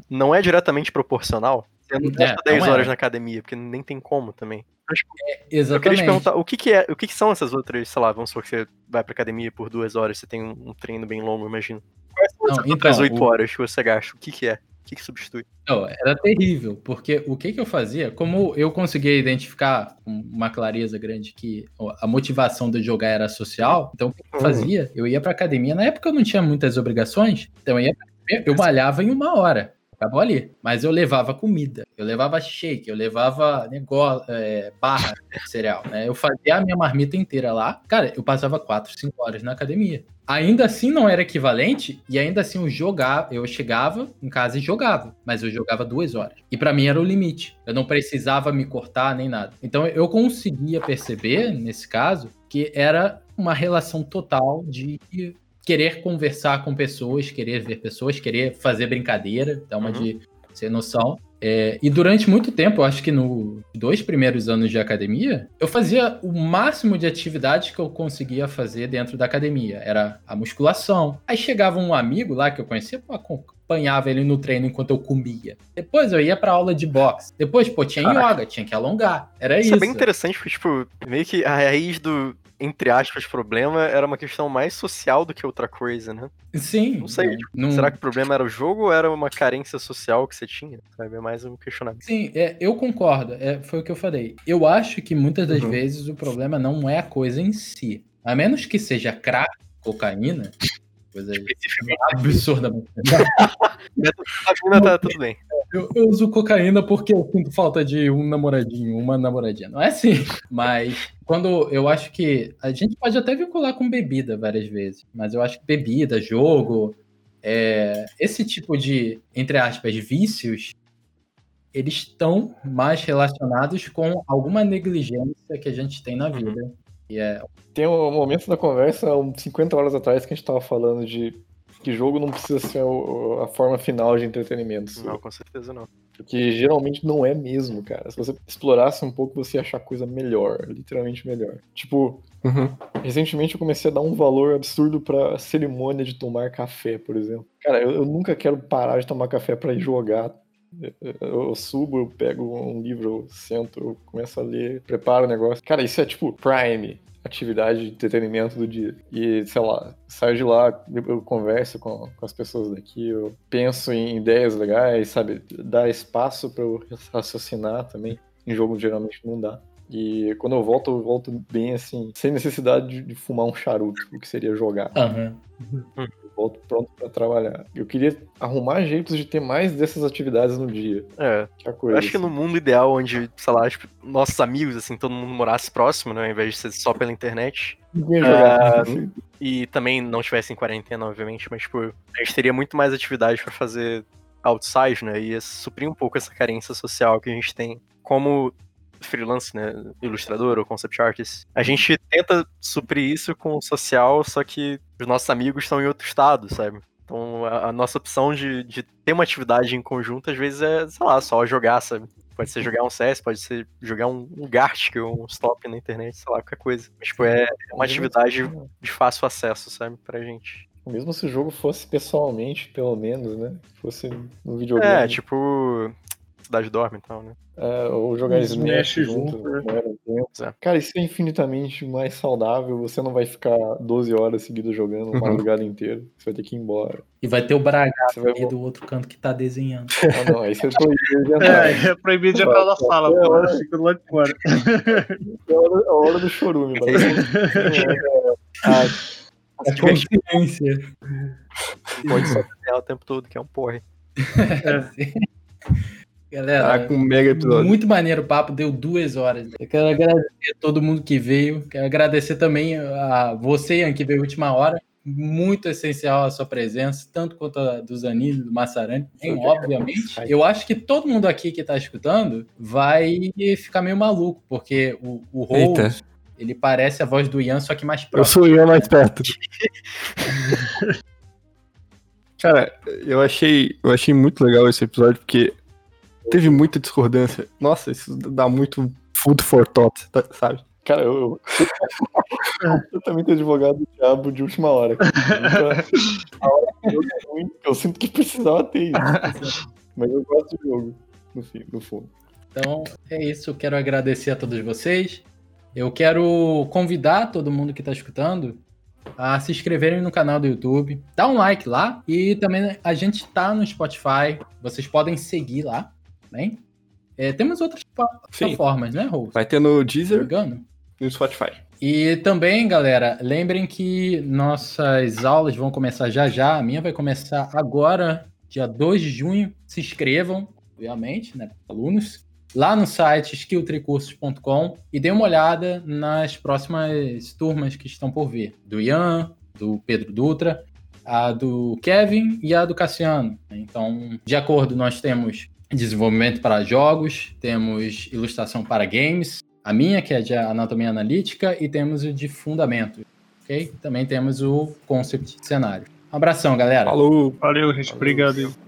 D: não é diretamente proporcional. Você não gasta é, 10 não horas é. na academia, porque nem tem como também.
A: Mas, tipo, é, exatamente.
D: Eu queria te perguntar, o que que é, o que que são essas outras, sei lá, vamos supor que você vai pra academia por duas horas, você tem um, um treino bem longo, imagino. Quais são outras então, 8 o... horas que você gasta? O que que é? O que, que substitui?
A: Não, era terrível, porque o que, que eu fazia, como eu conseguia identificar com uma clareza grande que a motivação de jogar era social, então o que, eu uhum. fazia? Eu ia pra academia, na época eu não tinha muitas obrigações, então eu ia eu malhava em uma hora. Acabou ali. Mas eu levava comida, eu levava shake, eu levava negócio, é, barra de cereal, né? Eu fazia a minha marmita inteira lá. Cara, eu passava 4, 5 horas na academia. Ainda assim não era equivalente, e ainda assim eu jogava, eu chegava em casa e jogava, mas eu jogava duas horas. E para mim era o limite. Eu não precisava me cortar nem nada. Então eu conseguia perceber, nesse caso, que era uma relação total de querer conversar com pessoas, querer ver pessoas, querer fazer brincadeira, dá uma uhum. de ser noção. É, e durante muito tempo, acho que nos dois primeiros anos de academia, eu fazia o máximo de atividades que eu conseguia fazer dentro da academia. Era a musculação. Aí chegava um amigo lá que eu conhecia, pô, acompanhava ele no treino enquanto eu comia. Depois eu ia pra aula de boxe. Depois, pô, tinha Caraca. yoga, tinha que alongar. Era isso.
D: Isso é bem interessante, porque, tipo, meio que a raiz do, entre aspas, problema era uma questão mais social do que outra coisa, né?
A: Sim.
D: Não sei. Tipo, não... Será que o problema era o jogo ou era uma carência social que você tinha? Sabe? É mais um questionamento.
A: Sim, é, eu concordo. É, foi o que eu falei. Eu acho que muitas das uhum. vezes o problema não é a coisa em si. A menos que seja crack, cocaína, coisa absurdamente. (laughs)
D: Cocaína tá tudo bem.
A: Eu, eu, uso cocaína porque eu sinto falta de um namoradinho, uma namoradinha. Não é assim. Mas quando eu acho que. A gente pode até vincular com bebida várias vezes. Mas eu acho que bebida, jogo, é, esse tipo de, entre aspas, vícios, eles estão mais relacionados com alguma negligência que a gente tem na vida.
C: Yeah. É Tem um momento da conversa, 50 horas atrás, que a gente tava falando de que jogo não precisa ser a forma final de entretenimento.
D: Não, com certeza não.
C: Porque geralmente não é mesmo, cara. Se você explorasse um pouco, você ia achar coisa melhor, literalmente melhor. Tipo, uhum. recentemente eu comecei a dar um valor absurdo pra cerimônia de tomar café, por exemplo. Cara, eu, eu nunca quero parar de tomar café para ir jogar eu subo, eu pego um livro, eu sento, eu começo a ler, preparo o negócio. Cara, isso é tipo Prime, atividade de entretenimento do dia. E, sei lá, saio de lá, eu converso com, com as pessoas daqui, eu penso em ideias legais, sabe? Dá espaço para eu raciocinar também. Em jogo geralmente não dá. E quando eu volto, eu volto bem assim, sem necessidade de, de fumar um charuto, o que seria jogar.
A: Uhum.
C: Volto pronto para trabalhar. Eu queria arrumar jeitos de ter mais dessas atividades no dia.
D: É. Que coisa, eu acho assim. que no mundo ideal, onde, sei lá, tipo, nossos amigos, assim, todo mundo morasse próximo, né, ao invés de ser só pela internet. Uh, e também não estivesse em quarentena, obviamente, mas, tipo, a gente teria muito mais atividade para fazer outside, né? Ia suprir um pouco essa carência social que a gente tem. Como freelance, né, ilustrador ou concept artist. A gente tenta suprir isso com o social, só que os nossos amigos estão em outro estado, sabe? Então a, a nossa opção de, de ter uma atividade em conjunto, às vezes é, sei lá, só jogar, sabe? Pode ser jogar um CS, pode ser jogar um, um Gartic ou um Stop na internet, sei lá, qualquer coisa. Mas, tipo, é, é uma atividade de fácil acesso, sabe, pra gente.
C: Mesmo se o jogo fosse pessoalmente, pelo menos, né? Fosse no videogame.
D: É, tipo, Cidade Dorme e tal, né?
C: É, ou jogar Smash, junto. junto né? É. Cara, isso é infinitamente mais saudável. Você não vai ficar 12 horas seguidas jogando uma (laughs) madrugada inteira. Você vai ter que ir embora.
A: E vai ter o Braga aí do outro canto que tá desenhando. (laughs)
C: Ah, não, aí você é proibido
B: de entrar. É, é proibido de entrar na sala, é, pô. Fica do lado de fora.
C: É a hora, a hora do chorume,
A: ah, a consciência.
D: Pode só o tempo todo, que é um porre. (laughs)
A: É. Galera,
E: tá com um mega episódio.
A: muito maneiro o papo, deu duas horas. Eu quero agradecer a todo mundo que veio. Quero agradecer também a você, Ian, que veio última hora. Muito essencial a sua presença, tanto quanto a do Zanini, do Massarani. obviamente. Eu acho que todo mundo aqui que está escutando vai ficar meio maluco, porque o, o Rose, ele parece a voz do Ian, só que mais próximo.
E: Eu sou o Ian mais perto. (laughs) Cara, eu achei, eu achei muito legal esse episódio, porque teve muita discordância. Nossa, isso dá muito food for thought, tá, sabe?
C: Cara, eu. eu (laughs) também tenho advogado do diabo de última hora. a hora que eu, eu sinto que precisava ter isso. (laughs) Mas eu gosto do jogo, no, fim, no fundo.
A: Então, é isso. Eu quero agradecer a todos vocês. Eu quero convidar todo mundo que está escutando a se inscreverem no canal do YouTube, dá um like lá e também a gente está no Spotify. Vocês podem seguir lá também. É, temos outras plataformas, né, Rose?
E: Vai ter no Deezer e no Spotify.
A: E também, galera, lembrem que nossas aulas vão começar já já. A minha vai começar agora, dia 2 de junho. Se inscrevam, obviamente, né, alunos, lá no site skilltricursos.com e dê uma olhada nas próximas turmas que estão por vir. Do Ian, do Pedro Dutra, a do Kevin e a do Cassiano. Então, de acordo, nós temos desenvolvimento para jogos, temos ilustração para games, a minha, que é de anatomia analítica, e temos o de fundamento. Ok? Também temos o concept de cenário. Um abração, galera.
E: Falou.
B: Valeu, gente. Obrigado.